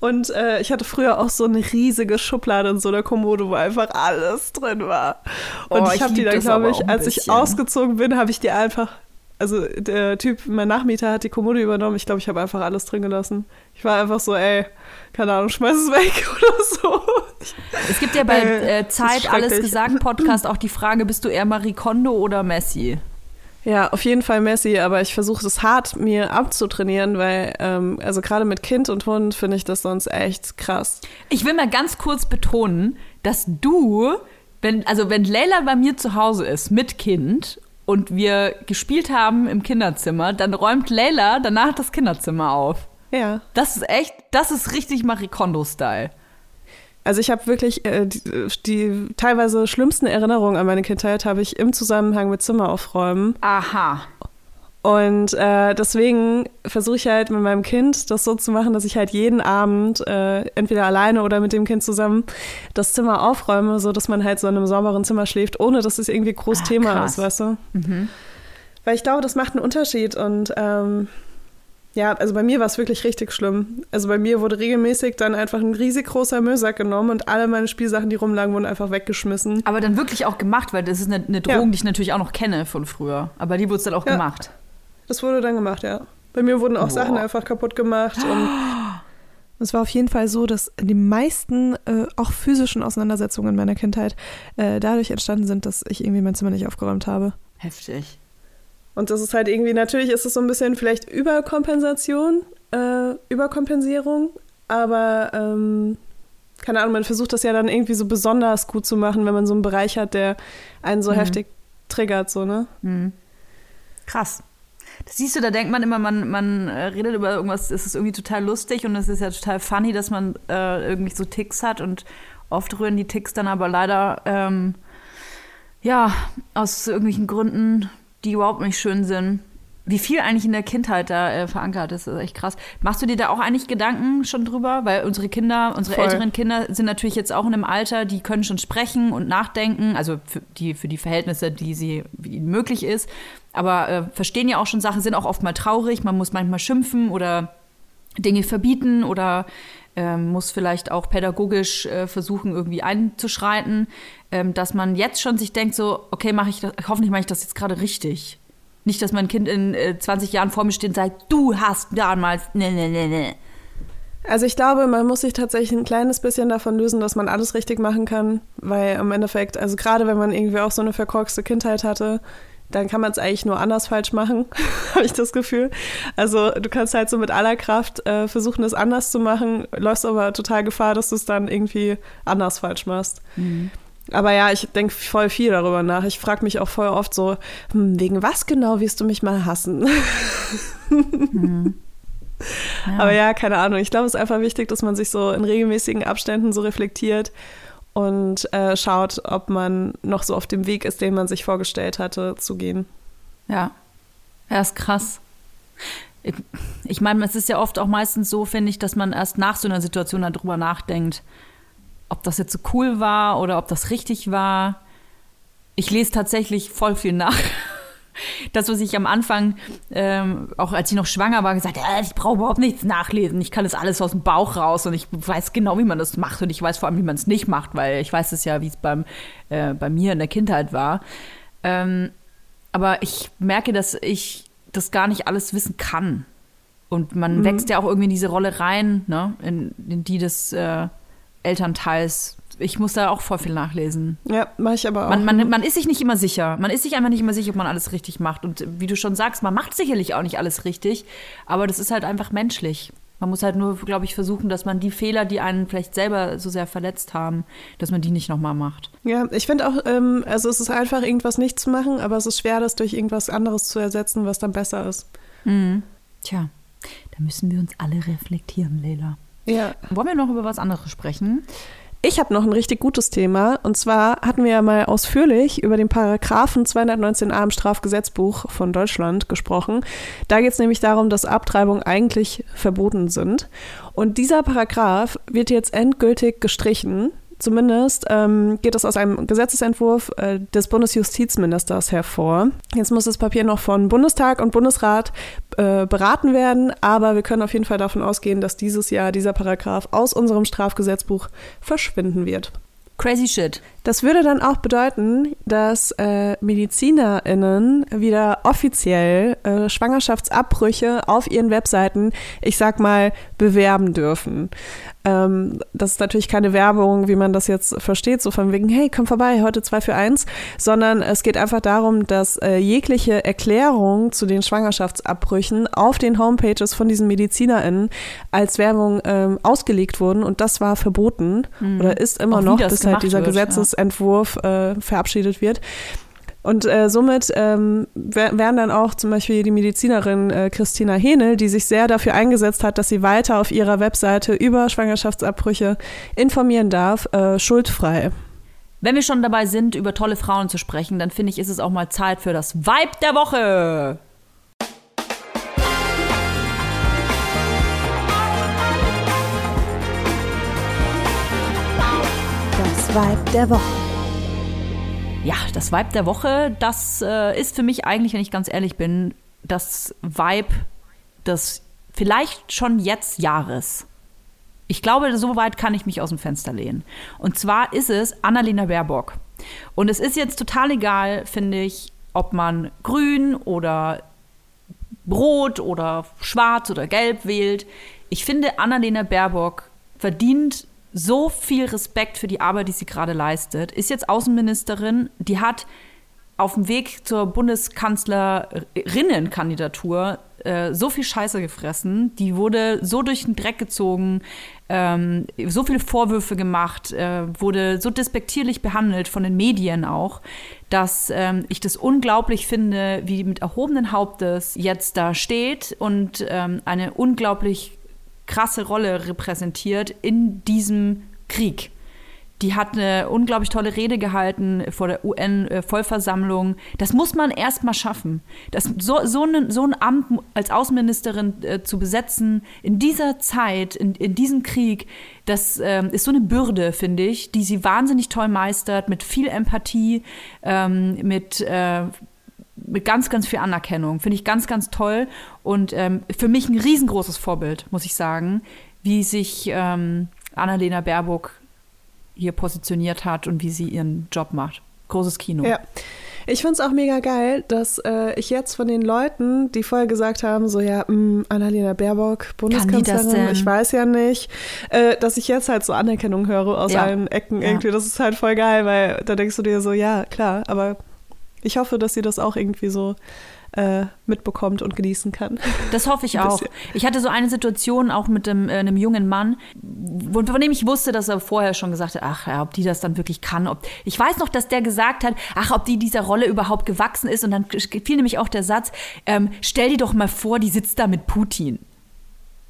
Und äh, ich hatte früher auch so eine riesige Schublade in so einer Kommode, wo einfach alles drin war. Und Oh, ich ich habe die dann, glaube ich, als ich bisschen. ausgezogen bin, habe ich die einfach. Also der Typ, mein Nachmieter, hat die Kommode übernommen. Ich glaube, ich habe einfach alles drin gelassen. Ich war einfach so, ey, keine Ahnung, schmeiß es weg oder so. Es gibt ja bei Äh, das Zeit alles gesagt Podcast auch die Frage, bist du eher Marie Kondo oder Messi? Ja, auf jeden Fall Messi, aber ich versuche es hart mir abzutrainieren, weil, ähm, also gerade mit Kind und Hund finde ich das sonst echt krass. Ich will mal ganz kurz betonen, dass du, wenn, also wenn Leila bei mir zu Hause ist mit Kind und wir gespielt haben im Kinderzimmer, dann räumt Leila danach das Kinderzimmer auf. Ja. Das ist echt, das ist richtig Marie Kondo-Style. Also ich habe wirklich äh, die, die teilweise schlimmsten Erinnerungen an meine Kindheit habe ich im Zusammenhang mit Zimmer aufräumen. Aha. Und äh, deswegen versuche ich halt mit meinem Kind das so zu machen, dass ich halt jeden Abend äh, entweder alleine oder mit dem Kind zusammen das Zimmer aufräume, so dass man halt so in einem sauberen Zimmer schläft, ohne dass es irgendwie groß Ah, Thema krass. ist, weißt du? Weil ich glaube, das macht einen Unterschied und ähm, ja, also bei mir war es wirklich richtig schlimm. Also bei mir wurde regelmäßig dann einfach ein riesig großer Müllsack genommen und alle meine Spielsachen, die rumlagen, wurden einfach weggeschmissen. Aber dann wirklich auch gemacht, weil das ist eine, eine Ja. Drohung, die ich natürlich auch noch kenne von früher. Aber die wurde es dann auch Ja. gemacht. Das wurde dann gemacht, ja. Bei mir wurden auch Sachen einfach kaputt gemacht und es war auf jeden Fall so, dass die meisten äh, auch physischen Auseinandersetzungen meiner Kindheit äh, dadurch entstanden sind, dass ich irgendwie mein Zimmer nicht aufgeräumt habe. Heftig. Und das ist halt irgendwie, natürlich ist es so ein bisschen vielleicht Überkompensation, äh, Überkompensierung, aber ähm, keine Ahnung, man versucht das ja dann irgendwie so besonders gut zu machen, wenn man so einen Bereich hat, der einen so Mhm. heftig triggert, so, ne? Krass. Das siehst du, da denkt man immer, man, man äh, redet über irgendwas, es ist irgendwie total lustig und es ist ja total funny, dass man äh, irgendwie so Ticks hat und oft rühren die Ticks dann aber leider, ähm, ja, aus irgendwelchen Gründen, die überhaupt nicht schön sind. Wie viel eigentlich in der Kindheit da äh, verankert ist, ist echt krass. Machst du dir da auch eigentlich Gedanken schon drüber? Weil unsere Kinder, unsere Voll. älteren Kinder sind natürlich jetzt auch in einem Alter, die können schon sprechen und nachdenken, also für die, für die Verhältnisse, die sie wie ihnen möglich ist. Aber äh, verstehen ja auch schon Sachen, sind auch oft mal traurig, man muss manchmal schimpfen oder Dinge verbieten oder ähm, muss vielleicht auch pädagogisch äh, versuchen, irgendwie einzuschreiten, ähm, dass man jetzt schon sich denkt, so, okay, mache ich das, hoffentlich mache ich das jetzt gerade richtig. Nicht, dass mein Kind in äh, 20 Jahren vor mir steht und sagt, du hast damals, ne, ne, ne, ne. Also ich glaube, man muss sich tatsächlich ein kleines bisschen davon lösen, dass man alles richtig machen kann, weil im Endeffekt, also gerade wenn man irgendwie auch so eine verkorkste Kindheit hatte, dann kann man es eigentlich nur anders falsch machen, habe ich das Gefühl. Also du kannst halt so mit aller Kraft äh, versuchen, es anders zu machen, läufst aber total Gefahr, dass du es dann irgendwie anders falsch machst. Aber ja, ich denke voll viel darüber nach. Ich frage mich auch voll oft so, hm, wegen was genau wirst du mich mal hassen? Aber ja, keine Ahnung. Ich glaube, es ist einfach wichtig, dass man sich so in regelmäßigen Abständen so reflektiert und äh, schaut, ob man noch so auf dem Weg ist, den man sich vorgestellt hatte, zu gehen. Ja. Ja, ist krass. Ich, ich meine, es ist ja oft auch meistens so, finde ich, dass man erst nach so einer Situation darüber nachdenkt, ob das jetzt so cool war oder ob das richtig war. Ich lese tatsächlich voll viel nach. Das, was ich am Anfang, ähm, auch als ich noch schwanger war, gesagt habe, ich brauche überhaupt nichts nachlesen. Ich kann das alles aus dem Bauch raus und ich weiß genau, wie man das macht und ich weiß vor allem, wie man es nicht macht, weil ich weiß es ja, wie es beim äh, bei mir in der Kindheit war. Ähm, aber ich merke, dass ich das gar nicht alles wissen kann. Und man mhm. wächst ja auch irgendwie in diese Rolle rein, ne? in, in die des äh, Elternteils ich muss da auch voll viel nachlesen. Ja, mache ich aber auch. Man, man, man ist sich nicht immer sicher. Man ist sich einfach nicht immer sicher, ob man alles richtig macht. Und wie du schon sagst, man macht sicherlich auch nicht alles richtig, aber das ist halt einfach menschlich. Man muss halt nur, glaube ich, versuchen, dass man die Fehler, die einen vielleicht selber so sehr verletzt haben, dass man die nicht nochmal macht. Ja, ich finde auch, ähm, also es ist einfach, irgendwas nicht zu machen, aber es ist schwer, das durch irgendwas anderes zu ersetzen, was dann besser ist. Mhm. Tja, da müssen wir uns alle reflektieren, Leila. Ja. Wollen wir noch über was anderes sprechen? Ich habe noch ein richtig gutes Thema. Und zwar hatten wir ja mal ausführlich über den Paragraphen 219a im Strafgesetzbuch von Deutschland gesprochen. Da geht es nämlich darum, dass Abtreibungen eigentlich verboten sind. Und dieser Paragraph wird jetzt endgültig gestrichen. Zumindest ähm, geht es aus einem Gesetzesentwurf äh, des Bundesjustizministers hervor. Jetzt muss das Papier noch von Bundestag und Bundesrat äh, beraten werden, aber wir können auf jeden Fall davon ausgehen, dass dieses Jahr dieser Paragraph aus unserem Strafgesetzbuch verschwinden wird. Crazy shit. Das würde dann auch bedeuten, dass äh, MedizinerInnen wieder offiziell äh, Schwangerschaftsabbrüche auf ihren Webseiten, ich sag mal, bewerben dürfen. Ähm, das ist natürlich keine Werbung, wie man das jetzt versteht, so von wegen, hey, komm vorbei, heute zwei für eins, sondern es geht einfach darum, dass äh, jegliche Erklärung zu den Schwangerschaftsabbrüchen auf den Homepages von diesen MedizinerInnen als Werbung ähm, ausgelegt wurden und das war verboten mhm. oder ist immer Auch noch, bis halt dieser wird, Gesetzesentwurf ja. äh, verabschiedet wird. Und äh, somit ähm, werden dann auch zum Beispiel die Medizinerin äh, Christina Henel, die sich sehr dafür eingesetzt hat, dass sie weiter auf ihrer Webseite über Schwangerschaftsabbrüche informieren darf, äh, schuldfrei. Wenn wir schon dabei sind, über tolle Frauen zu sprechen, dann finde ich, ist es auch mal Zeit für das Vibe der Woche. Das Vibe der Woche. Ja, das Vibe der Woche, das äh, ist für mich eigentlich, wenn ich ganz ehrlich bin, das Vibe des vielleicht schon jetzt Jahres. Ich glaube, so weit kann ich mich aus dem Fenster lehnen. Und zwar ist es Annalena Baerbock. Und es ist jetzt total egal, finde ich, ob man grün oder rot oder schwarz oder gelb wählt. Ich finde, Annalena Baerbock verdient so viel Respekt für die Arbeit, die sie gerade leistet. Ist jetzt Außenministerin, die hat auf dem Weg zur Bundeskanzlerinnenkandidatur äh, so viel Scheiße gefressen. Die wurde so durch den Dreck gezogen, ähm, so viele Vorwürfe gemacht, äh, wurde so despektierlich behandelt von den Medien auch, dass ähm, ich das unglaublich finde, wie mit erhobenen Hauptes jetzt da steht und ähm, eine unglaublich krasse Rolle repräsentiert in diesem Krieg. Die hat eine unglaublich tolle Rede gehalten vor der UN-Vollversammlung. Das muss man erst mal schaffen. Das, so, so, ein, so ein Amt als Außenministerin äh, zu besetzen in dieser Zeit, in, in diesem Krieg, das äh, ist so eine Bürde, finde ich, die sie wahnsinnig toll meistert, mit viel Empathie, ähm, mit äh, mit ganz, ganz viel Anerkennung. Finde ich ganz, ganz toll. Und ähm, für mich ein riesengroßes Vorbild, muss ich sagen, wie sich ähm, Annalena Baerbock hier positioniert hat und wie sie ihren Job macht. Großes Kino. Ja. Ich finde es auch mega geil, dass äh, ich jetzt von den Leuten, die vorher gesagt haben, so ja, mh, mm, Annalena Baerbock, Bundeskanzlerin, ich weiß ja nicht, äh, dass ich jetzt halt so Anerkennung höre aus ja. allen Ecken ja. irgendwie. Das ist halt voll geil, weil da denkst du dir so, ja, klar, aber ich hoffe, dass sie das auch irgendwie so äh, mitbekommt und genießen kann. Das hoffe ich auch. Ich hatte so eine Situation auch mit dem, äh, einem jungen Mann, wo, von dem ich wusste, dass er vorher schon gesagt hat, ach ja, ob die das dann wirklich kann. Ob, ich weiß noch, dass der gesagt hat, ach, ob die dieser Rolle überhaupt gewachsen ist. Und dann fiel nämlich auch der Satz, ähm, stell dir doch mal vor, die sitzt da mit Putin.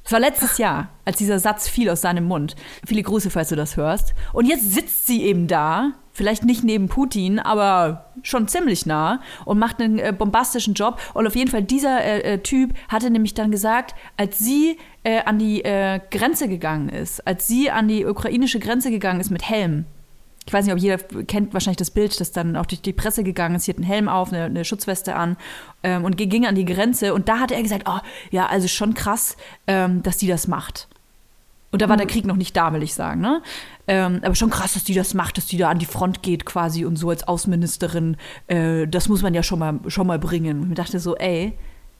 Das war letztes Jahr, als dieser Satz fiel aus seinem Mund. Viele Grüße, falls du das hörst. Und jetzt sitzt sie eben da vielleicht nicht neben Putin, aber schon ziemlich nah und macht einen äh, bombastischen Job. Und auf jeden Fall, dieser äh, äh, Typ hatte nämlich dann gesagt, als sie äh, an die äh, Grenze gegangen ist, als sie an die ukrainische Grenze gegangen ist mit Helm, ich weiß nicht, ob jeder kennt wahrscheinlich das Bild, das dann auch durch die Presse gegangen ist. Sie hat einen Helm auf, eine, eine Schutzweste an ähm, und ging an die Grenze. Und da hat er gesagt, oh, ja, also schon krass, ähm, dass die das macht. Und da war der Krieg noch nicht da, will ich sagen. Ne? Ähm, aber schon krass, dass die das macht, dass die da an die Front geht quasi und so als Außenministerin. Äh, das muss man ja schon mal, schon mal bringen. Und ich dachte so, ey,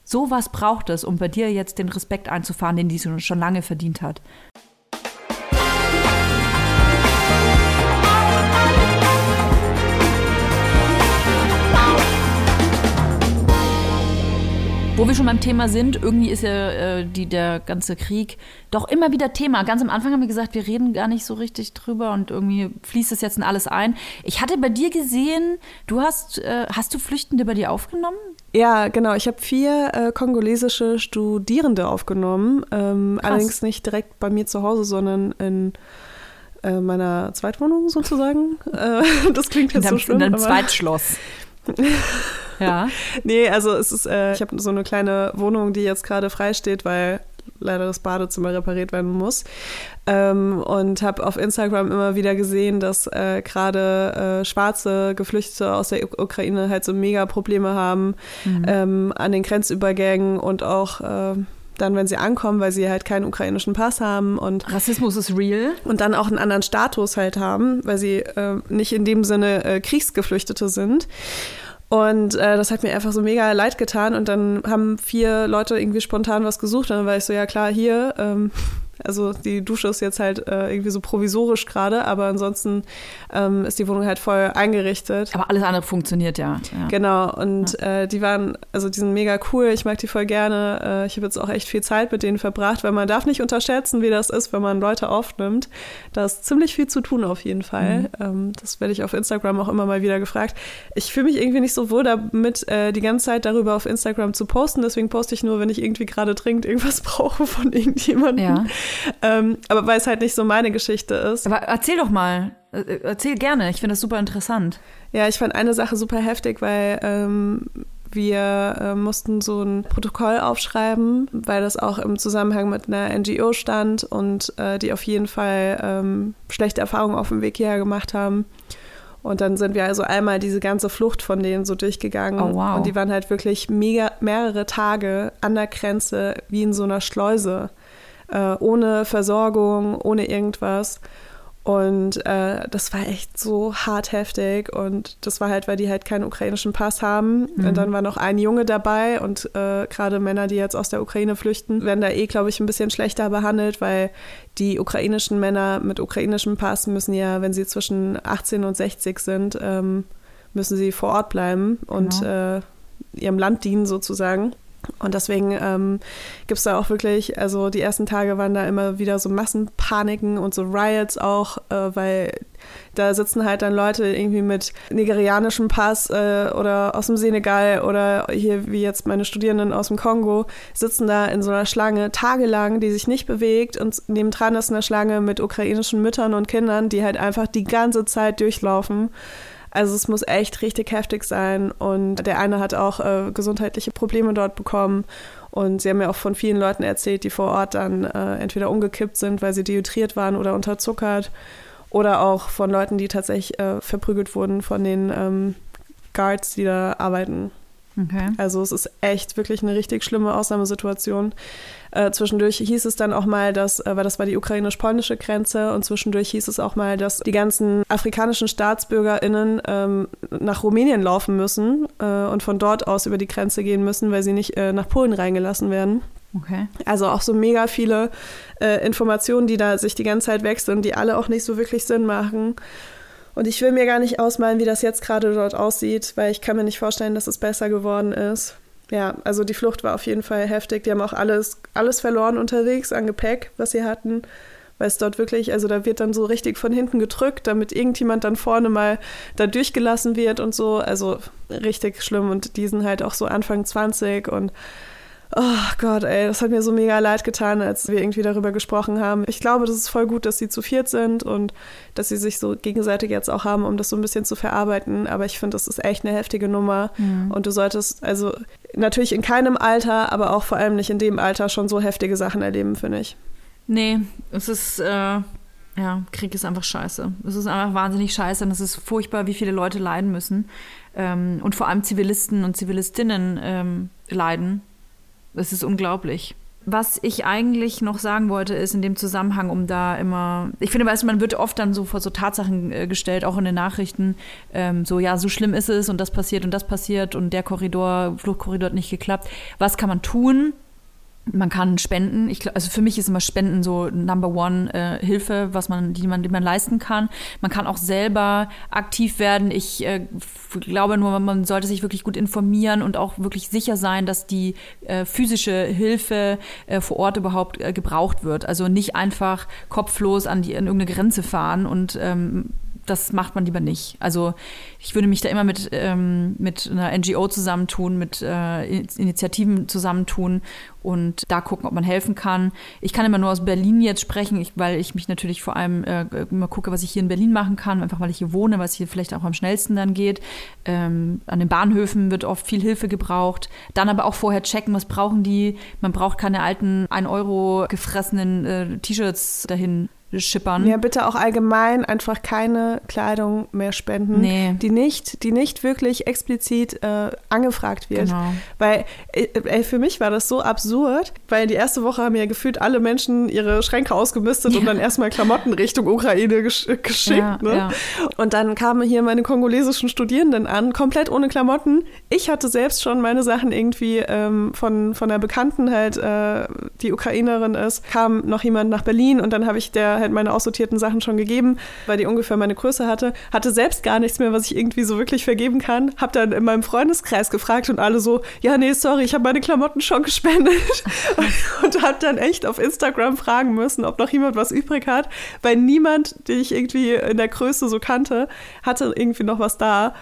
sowas braucht es, um bei dir jetzt den Respekt einzufahren, den die schon lange verdient hat. Wo wir schon beim Thema sind, irgendwie ist ja äh, die, der ganze Krieg doch immer wieder Thema. Ganz am Anfang haben wir gesagt, wir reden gar nicht so richtig drüber und irgendwie fließt es jetzt in alles ein. Ich hatte bei dir gesehen, du hast, äh, hast du Flüchtende bei dir aufgenommen? Ja, genau. Ich habe vier äh, kongolesische Studierende aufgenommen. Ähm, allerdings nicht direkt bei mir zu Hause, sondern in äh, meiner Zweitwohnung sozusagen. Äh, das klingt jetzt in so schlimm. In deinem aber- Zweitschloss. ja. Nee, also es ist, äh, ich habe so eine kleine Wohnung, die jetzt gerade frei steht, weil leider das Badezimmer repariert werden muss. Ähm, und habe auf Instagram immer wieder gesehen, dass äh, gerade äh, schwarze Geflüchtete aus der U Ukraine halt so mega Probleme haben ähm, an den Grenzübergängen und auch äh, dann, wenn sie ankommen, weil sie halt keinen ukrainischen Pass haben und Rassismus ist real. und dann auch einen anderen Status halt haben, weil sie äh, nicht in dem Sinne äh, Kriegsgeflüchtete sind. Und äh, das hat mir einfach so mega leid getan. Und dann haben vier Leute irgendwie spontan was gesucht. Und dann war ich so, ja klar, hier. Ähm, also die Dusche ist jetzt halt äh, irgendwie so provisorisch gerade, aber ansonsten ähm, ist die Wohnung halt voll eingerichtet. Aber alles andere funktioniert ja. ja. Genau, und äh, die waren, also die sind mega cool, ich mag die voll gerne. Äh, ich habe jetzt auch echt viel Zeit mit denen verbracht, weil man darf nicht unterschätzen, wie das ist, wenn man Leute aufnimmt. Da ist ziemlich viel zu tun auf jeden Fall. Ähm, das werde ich auf Instagram auch immer mal wieder gefragt. Ich fühle mich irgendwie nicht so wohl damit, äh, die ganze Zeit darüber auf Instagram zu posten, deswegen poste ich nur, wenn ich irgendwie gerade dringend irgendwas brauche von irgendjemandem. Ja. Ähm, aber weil es halt nicht so meine Geschichte ist. Aber erzähl doch mal. Äh, Erzähl gerne. Ich finde das super interessant. Ja, ich fand eine Sache super heftig, weil ähm, wir äh, mussten so ein Protokoll aufschreiben, weil das auch im Zusammenhang mit einer NGO stand und äh, die auf jeden Fall ähm, schlechte Erfahrungen auf dem Weg hierher gemacht haben. Und dann sind wir also einmal diese ganze Flucht von denen so durchgegangen. Oh, wow. Und die waren halt wirklich mega, mehrere Tage an der Grenze wie in so einer Schleuse. Äh, ohne Versorgung, ohne irgendwas. Und äh, das war echt so hart heftig. Und das war halt, weil die halt keinen ukrainischen Pass haben. Und dann war noch ein Junge dabei. Und äh, gerade Männer, die jetzt aus der Ukraine flüchten, werden da eh, glaube ich, ein bisschen schlechter behandelt, weil die ukrainischen Männer mit ukrainischem Pass müssen ja, wenn sie zwischen 18 und 60 sind, ähm, müssen sie vor Ort bleiben und äh, ihrem Land dienen sozusagen. Und deswegen ähm, gibt es da auch wirklich, also die ersten Tage waren da immer wieder so Massenpaniken und so Riots auch, äh, weil da sitzen halt dann Leute irgendwie mit nigerianischem Pass äh, oder aus dem Senegal oder hier wie jetzt meine Studierenden aus dem Kongo, sitzen da in so einer Schlange tagelang, die sich nicht bewegt und nebendran ist eine Schlange mit ukrainischen Müttern und Kindern, die halt einfach die ganze Zeit durchlaufen. Also es muss echt richtig heftig sein. Und der eine hat auch äh, gesundheitliche Probleme dort bekommen. Und sie haben mir auch von vielen Leuten erzählt, die vor Ort dann äh, entweder umgekippt sind, weil sie dehydriert waren oder unterzuckert. Oder auch von Leuten, die tatsächlich äh, verprügelt wurden von den ähm, Guards, die da arbeiten. Okay. Also es ist echt wirklich eine richtig schlimme Ausnahmesituation. Äh, zwischendurch hieß es dann auch mal, dass, äh, weil das war die ukrainisch-polnische Grenze, und zwischendurch hieß es auch mal, dass die ganzen afrikanischen StaatsbürgerInnen ähm, nach Rumänien laufen müssen äh, und von dort aus über die Grenze gehen müssen, weil sie nicht äh, nach Polen reingelassen werden. Okay. Also auch so mega viele äh, Informationen, die da sich die ganze Zeit wechseln, die alle auch nicht so wirklich Sinn machen. Und ich will mir gar nicht ausmalen, wie das jetzt gerade dort aussieht, weil ich kann mir nicht vorstellen, dass es besser geworden ist. Ja, also die Flucht war auf jeden Fall heftig. Die haben auch alles, alles verloren unterwegs an Gepäck, was sie hatten. Weil es dort wirklich, also da wird dann so richtig von hinten gedrückt, damit irgendjemand dann vorne mal da durchgelassen wird und so. Also richtig schlimm. Und die sind halt auch so Anfang 20 und Oh Gott, ey, das hat mir so mega leid getan, als wir irgendwie darüber gesprochen haben. Ich glaube, das ist voll gut, dass sie zu viert sind und dass sie sich so gegenseitig jetzt auch haben, um das so ein bisschen zu verarbeiten. Aber ich finde, das ist echt eine heftige Nummer. Und du solltest also natürlich in keinem Alter, aber auch vor allem nicht in dem Alter schon so heftige Sachen erleben, finde ich. Nee, es ist, äh, Ja, Krieg ist einfach scheiße. Es ist einfach wahnsinnig scheiße und es ist furchtbar, wie viele Leute leiden müssen. Ähm, und vor allem Zivilisten und Zivilistinnen ähm, leiden. Es ist unglaublich. Was ich eigentlich noch sagen wollte, ist in dem Zusammenhang, um da immer, ich finde, weißt man wird oft dann so vor so Tatsachen äh, gestellt, auch in den Nachrichten, ähm, so, ja, so schlimm ist es und das passiert und das passiert und der Korridor, Fluchtkorridor hat nicht geklappt. Was kann man tun? Man kann spenden. Ich, also für mich ist immer Spenden so Number One äh, Hilfe, was man, die man, die man leisten kann. Man kann auch selber aktiv werden. Ich äh, glaube nur, man sollte sich wirklich gut informieren und auch wirklich sicher sein, dass die äh, physische Hilfe äh, vor Ort überhaupt äh, gebraucht wird. Also nicht einfach kopflos an, die, an irgendeine Grenze fahren und ähm, das macht man lieber nicht. Also ich würde mich da immer mit, ähm, mit einer NGO zusammentun, mit äh, Initiativen zusammentun und da gucken, ob man helfen kann. Ich kann immer nur aus Berlin jetzt sprechen, ich, weil ich mich natürlich vor allem äh, immer gucke, was ich hier in Berlin machen kann, einfach weil ich hier wohne, was hier vielleicht auch am schnellsten dann geht. Ähm, an den Bahnhöfen wird oft viel Hilfe gebraucht. Dann aber auch vorher checken, was brauchen die. Man braucht keine alten 1 Euro gefressenen äh, T-Shirts dahin schippern. Ja, bitte auch allgemein einfach keine Kleidung mehr spenden, nee. die nicht, die nicht wirklich explizit äh, angefragt wird. Genau. Weil äh, ey, für mich war das so absurd, weil die erste Woche haben ja gefühlt alle Menschen ihre Schränke ausgemistet ja. und dann erstmal Klamotten Richtung Ukraine gesch geschickt. Ja, ne? ja. Und dann kamen hier meine kongolesischen Studierenden an, komplett ohne Klamotten. Ich hatte selbst schon meine Sachen irgendwie ähm, von, von einer Bekannten halt, äh, die Ukrainerin ist, kam noch jemand nach Berlin und dann habe ich der halt meine aussortierten Sachen schon gegeben, weil die ungefähr meine Größe hatte. Hatte selbst gar nichts mehr, was ich irgendwie so wirklich vergeben kann. Hab dann in meinem Freundeskreis gefragt und alle so, ja, nee, sorry, ich habe meine Klamotten schon gespendet. und, und hab dann echt auf Instagram fragen müssen, ob noch jemand was übrig hat, weil niemand, den ich irgendwie in der Größe so kannte, hatte irgendwie noch was da.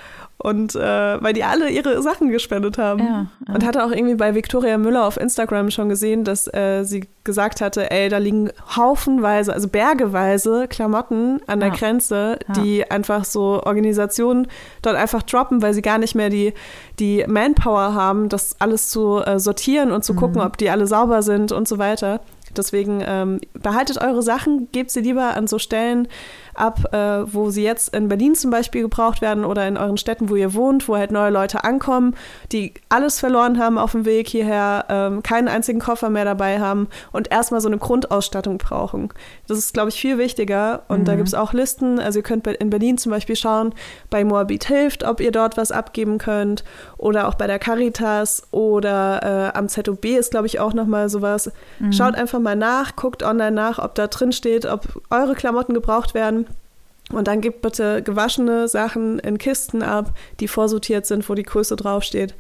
Und äh, weil die alle ihre Sachen gespendet haben. Ja, ja. Und hatte auch irgendwie bei Victoria Müller auf Instagram schon gesehen, dass äh, sie gesagt hatte, ey, da liegen haufenweise, also bergeweise Klamotten an der ja. Grenze, die einfach so Organisationen dort einfach droppen, weil sie gar nicht mehr die, die Manpower haben, das alles zu äh, sortieren und zu mhm. gucken, ob die alle sauber sind und so weiter. Deswegen ähm, behaltet eure Sachen, gebt sie lieber an so Stellen ab, äh, wo sie jetzt in Berlin zum Beispiel gebraucht werden oder in euren Städten, wo ihr wohnt, wo halt neue Leute ankommen, die alles verloren haben auf dem Weg hierher, ähm, keinen einzigen Koffer mehr dabei haben und erstmal so eine Grundausstattung brauchen. Das ist, glaube ich, viel wichtiger. Und mhm. da gibt es auch Listen. Also ihr könnt in Berlin zum Beispiel schauen, bei Moabit hilft, ob ihr dort was abgeben könnt oder auch bei der Caritas oder äh, am ZOB ist, glaube ich, auch nochmal sowas. Mhm. Schaut einfach mal nach, guckt online nach, ob da drin steht, ob eure Klamotten gebraucht werden. Und dann gebt bitte gewaschene Sachen in Kisten ab, die vorsortiert sind, wo die Größe draufsteht.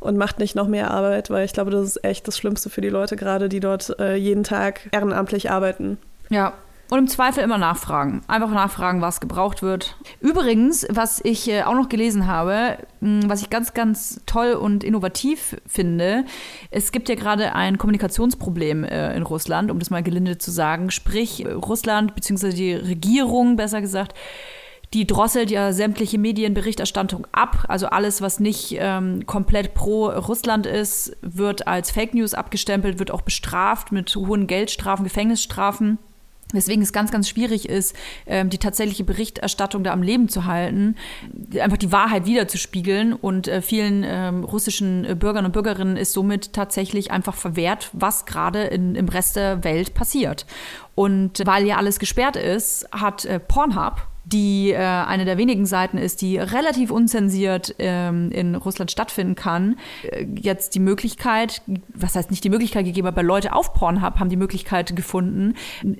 Und macht nicht noch mehr Arbeit, weil ich glaube, das ist echt das Schlimmste für die Leute gerade, die dort äh, jeden Tag ehrenamtlich arbeiten. Ja, und im Zweifel immer nachfragen. Einfach nachfragen, was gebraucht wird. Übrigens, was ich äh, auch noch gelesen habe, mh, was ich ganz, ganz toll und innovativ finde, es gibt ja gerade ein Kommunikationsproblem äh, in Russland, um das mal gelinde zu sagen. Sprich, Russland bzw. die Regierung, besser gesagt, die drosselt ja sämtliche Medienberichterstattung ab. Also alles, was nicht ähm, komplett pro Russland ist, wird als Fake News abgestempelt, wird auch bestraft mit hohen Geldstrafen, Gefängnisstrafen. Weswegen es ganz, ganz schwierig ist, ähm, die tatsächliche Berichterstattung da am Leben zu halten, einfach die Wahrheit wiederzuspiegeln. Und äh, vielen ähm, russischen äh, Bürgern und Bürgerinnen ist somit tatsächlich einfach verwehrt, was gerade im Rest der Welt passiert. Und weil ja alles gesperrt ist, hat äh, Pornhub die äh, eine der wenigen Seiten ist, die relativ unzensiert ähm, in Russland stattfinden kann, äh, jetzt die Möglichkeit, was heißt nicht die Möglichkeit gegeben, aber Leute auf Pornhub haben die Möglichkeit gefunden,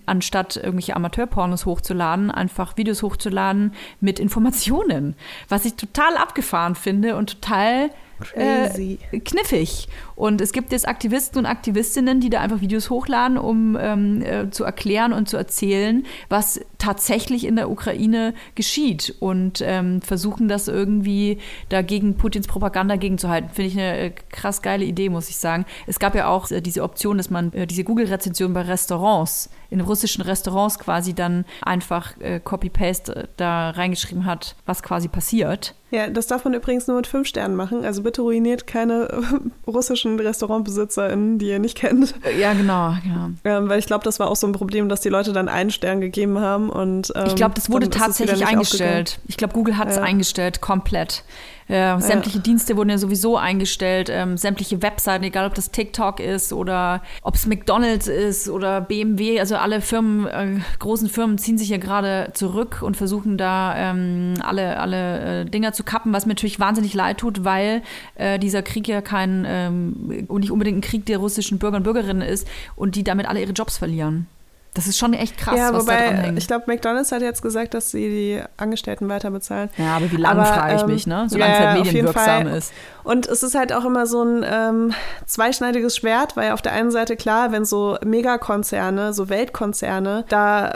anstatt irgendwelche Amateurpornos hochzuladen, einfach Videos hochzuladen mit Informationen, was ich total abgefahren finde und total Crazy. Äh, kniffig. Und es gibt jetzt Aktivisten und Aktivistinnen, die da einfach Videos hochladen, um ähm, äh, zu erklären und zu erzählen, was tatsächlich in der Ukraine geschieht und ähm, versuchen das irgendwie dagegen Putins Propaganda gegenzuhalten. Finde ich eine äh, krass geile Idee, muss ich sagen. Es gab ja auch äh, diese Option, dass man äh, diese Google-Rezension bei Restaurants, in russischen Restaurants quasi dann einfach äh, Copy-Paste da reingeschrieben hat, was quasi passiert. Ja, das darf man übrigens nur mit fünf Sternen machen. Also bitte ruiniert keine äh, russischen RestaurantbesitzerInnen, die ihr nicht kennt. Ja, genau, genau. Ähm, weil ich glaube, das war auch so ein Problem, dass die Leute dann einen Stern gegeben haben. Und, ähm, Ich glaube, das wurde tatsächlich eingestellt. Ich glaube, Google hat es Ja. eingestellt, komplett. Äh, sämtliche Dienste wurden ja sowieso eingestellt, ähm, sämtliche Webseiten, egal ob das TikTok ist oder ob es McDonalds ist oder BMW, also alle Firmen, äh, großen Firmen ziehen sich ja gerade zurück und versuchen da ähm, alle, alle äh, Dinger zu kappen, was mir natürlich wahnsinnig leid tut, weil äh, dieser Krieg ja kein ähm, und nicht unbedingt ein Krieg der russischen Bürger und Bürgerinnen ist und die damit alle ihre Jobs verlieren. Das ist schon echt krass, ja, was da wobei, hängt. ich glaube, McDonalds hat jetzt gesagt, dass sie die Angestellten weiter bezahlen. Ja, aber wie lange frage ich ähm, mich, ne? Solange ja, es halt medienwirksam ist. Und es ist halt auch immer so ein ähm, zweischneidiges Schwert, weil auf der einen Seite klar, wenn so Megakonzerne, so Weltkonzerne da äh,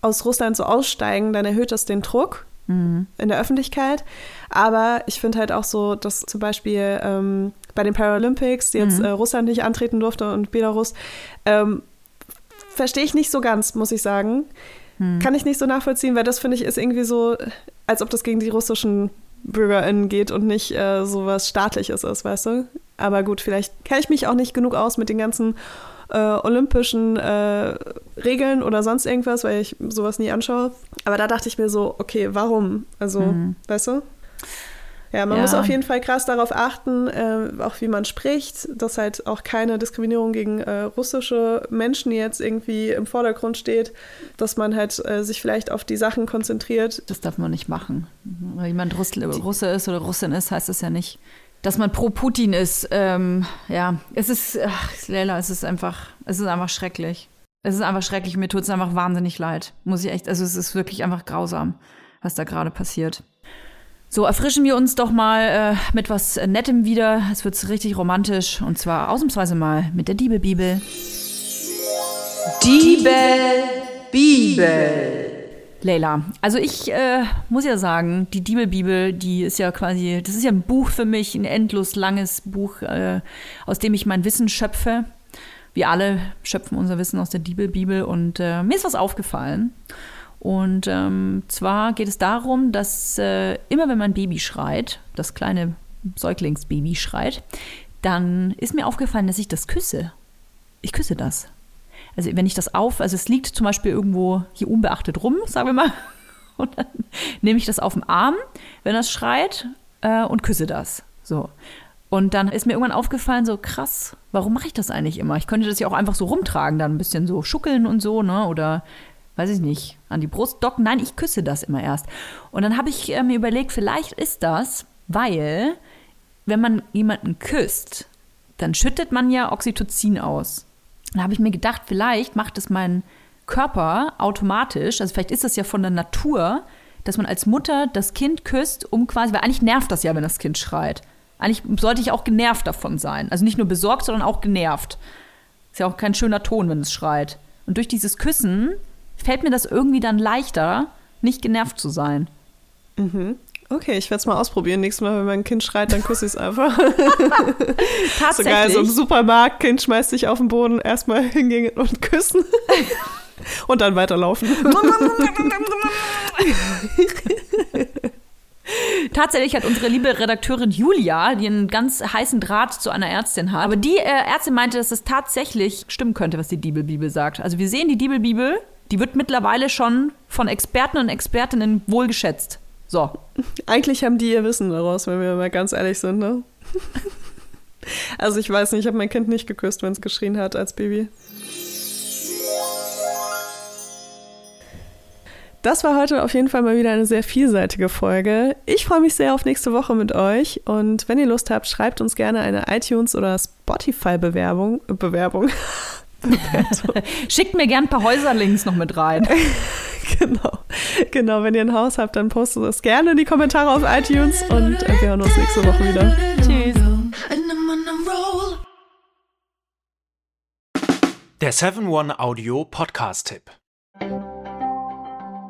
aus Russland so aussteigen, dann erhöht das den Druck Mhm. in der Öffentlichkeit. Aber ich finde halt auch so, dass zum Beispiel ähm, bei den Paralympics, die jetzt Mhm. äh, Russland nicht antreten durfte und Belarus, ähm, verstehe ich nicht so ganz, muss ich sagen. Mhm. Kann ich nicht so nachvollziehen, weil das finde ich ist irgendwie so, als ob das gegen die russischen BürgerInnen geht und nicht äh, so was Staatliches ist, weißt du? Aber gut, vielleicht kenne ich mich auch nicht genug aus mit den ganzen äh, olympischen äh, Regeln oder sonst irgendwas, weil ich sowas nie anschaue. Aber da dachte ich mir so, okay, warum? Also, Mhm. weißt du? Ja, man Ja. muss auf jeden Fall krass darauf achten, äh, auch wie man spricht, dass halt auch keine Diskriminierung gegen äh, russische Menschen jetzt irgendwie im Vordergrund steht, dass man halt äh, sich vielleicht auf die Sachen konzentriert. Das darf man nicht machen. Weil jemand Russ Russe ist oder Russin ist, heißt das ja nicht, dass man pro Putin ist. Ähm, ja, es ist, ach, Leila, es ist einfach, es ist einfach schrecklich. Es ist einfach schrecklich. Mir tut es einfach wahnsinnig leid. Muss ich echt, also es ist wirklich einfach grausam, was da gerade passiert. So, erfrischen wir uns doch mal äh, mit was Nettem wieder. Es wird richtig romantisch. Und zwar ausnahmsweise mal mit der Diebelbibel. Diebelbibel. Leila, also ich äh, muss ja sagen, die Diebelbibel, die ist ja quasi, das ist ja ein Buch für mich, ein endlos langes Buch, äh, aus dem ich mein Wissen schöpfe. Wir alle schöpfen unser Wissen aus der Diebelbibel und äh, mir ist was aufgefallen. Und ähm, zwar geht es darum, dass äh, immer wenn mein Baby schreit, das kleine Säuglingsbaby schreit, dann ist mir aufgefallen, dass ich das küsse. Ich küsse das. Also wenn ich das auf, also es liegt zum Beispiel irgendwo hier unbeachtet rum, sagen wir mal, und dann nehme ich das auf den Arm, wenn das schreit, äh, und küsse das. So. Und dann ist mir irgendwann aufgefallen, so krass, warum mache ich das eigentlich immer? Ich könnte das ja auch einfach so rumtragen, dann ein bisschen so schuckeln und so, ne? Oder weiß ich nicht, an die Brust docken. Nein, ich küsse das immer erst. Und dann habe ich äh, mir überlegt, vielleicht ist das, weil, wenn man jemanden küsst, dann schüttet man ja Oxytocin aus. Da habe ich mir gedacht, vielleicht macht es mein Körper automatisch, also vielleicht ist das ja von der Natur, dass man als Mutter das Kind küsst, um quasi, weil eigentlich nervt das ja, wenn das Kind schreit. Eigentlich sollte ich auch genervt davon sein. Also nicht nur besorgt, sondern auch genervt. Ist ja auch kein schöner Ton, wenn es schreit. Und durch dieses Küssen fällt mir das irgendwie dann leichter, nicht genervt zu sein. Okay, ich werde es mal ausprobieren. Nächstes Mal, wenn mein Kind schreit, dann küsse ich es einfach. Tatsächlich. So geil, so im Supermarkt, Kind schmeißt sich auf den Boden, erstmal hingehen und küssen. und dann weiterlaufen. Tatsächlich hat unsere liebe Redakteurin Julia, die einen ganz heißen Draht zu einer Ärztin hat, aber die äh, Ärztin meinte, dass es tatsächlich stimmen könnte, was die Diebelbibel sagt. Also wir sehen die Diebelbibel, die wird mittlerweile schon von Experten und Expertinnen wohl geschätzt. So. Eigentlich haben die ihr Wissen daraus, wenn wir mal ganz ehrlich sind, ne? Also ich weiß nicht, ich habe mein Kind nicht geküsst, wenn es geschrien hat als Baby. Das war heute auf jeden Fall mal wieder eine sehr vielseitige Folge. Ich freue mich sehr auf nächste Woche mit euch und wenn ihr Lust habt, schreibt uns gerne eine iTunes oder Spotify-Bewerbung. äh, Bewerbung. Schickt mir gern ein paar Häuserlinks noch mit rein. genau. Genau, wenn ihr ein Haus habt, dann postet es gerne in die Kommentare auf iTunes und wir hören uns nächste Woche wieder. Tschüss. Der 7-One Audio Podcast-Tipp.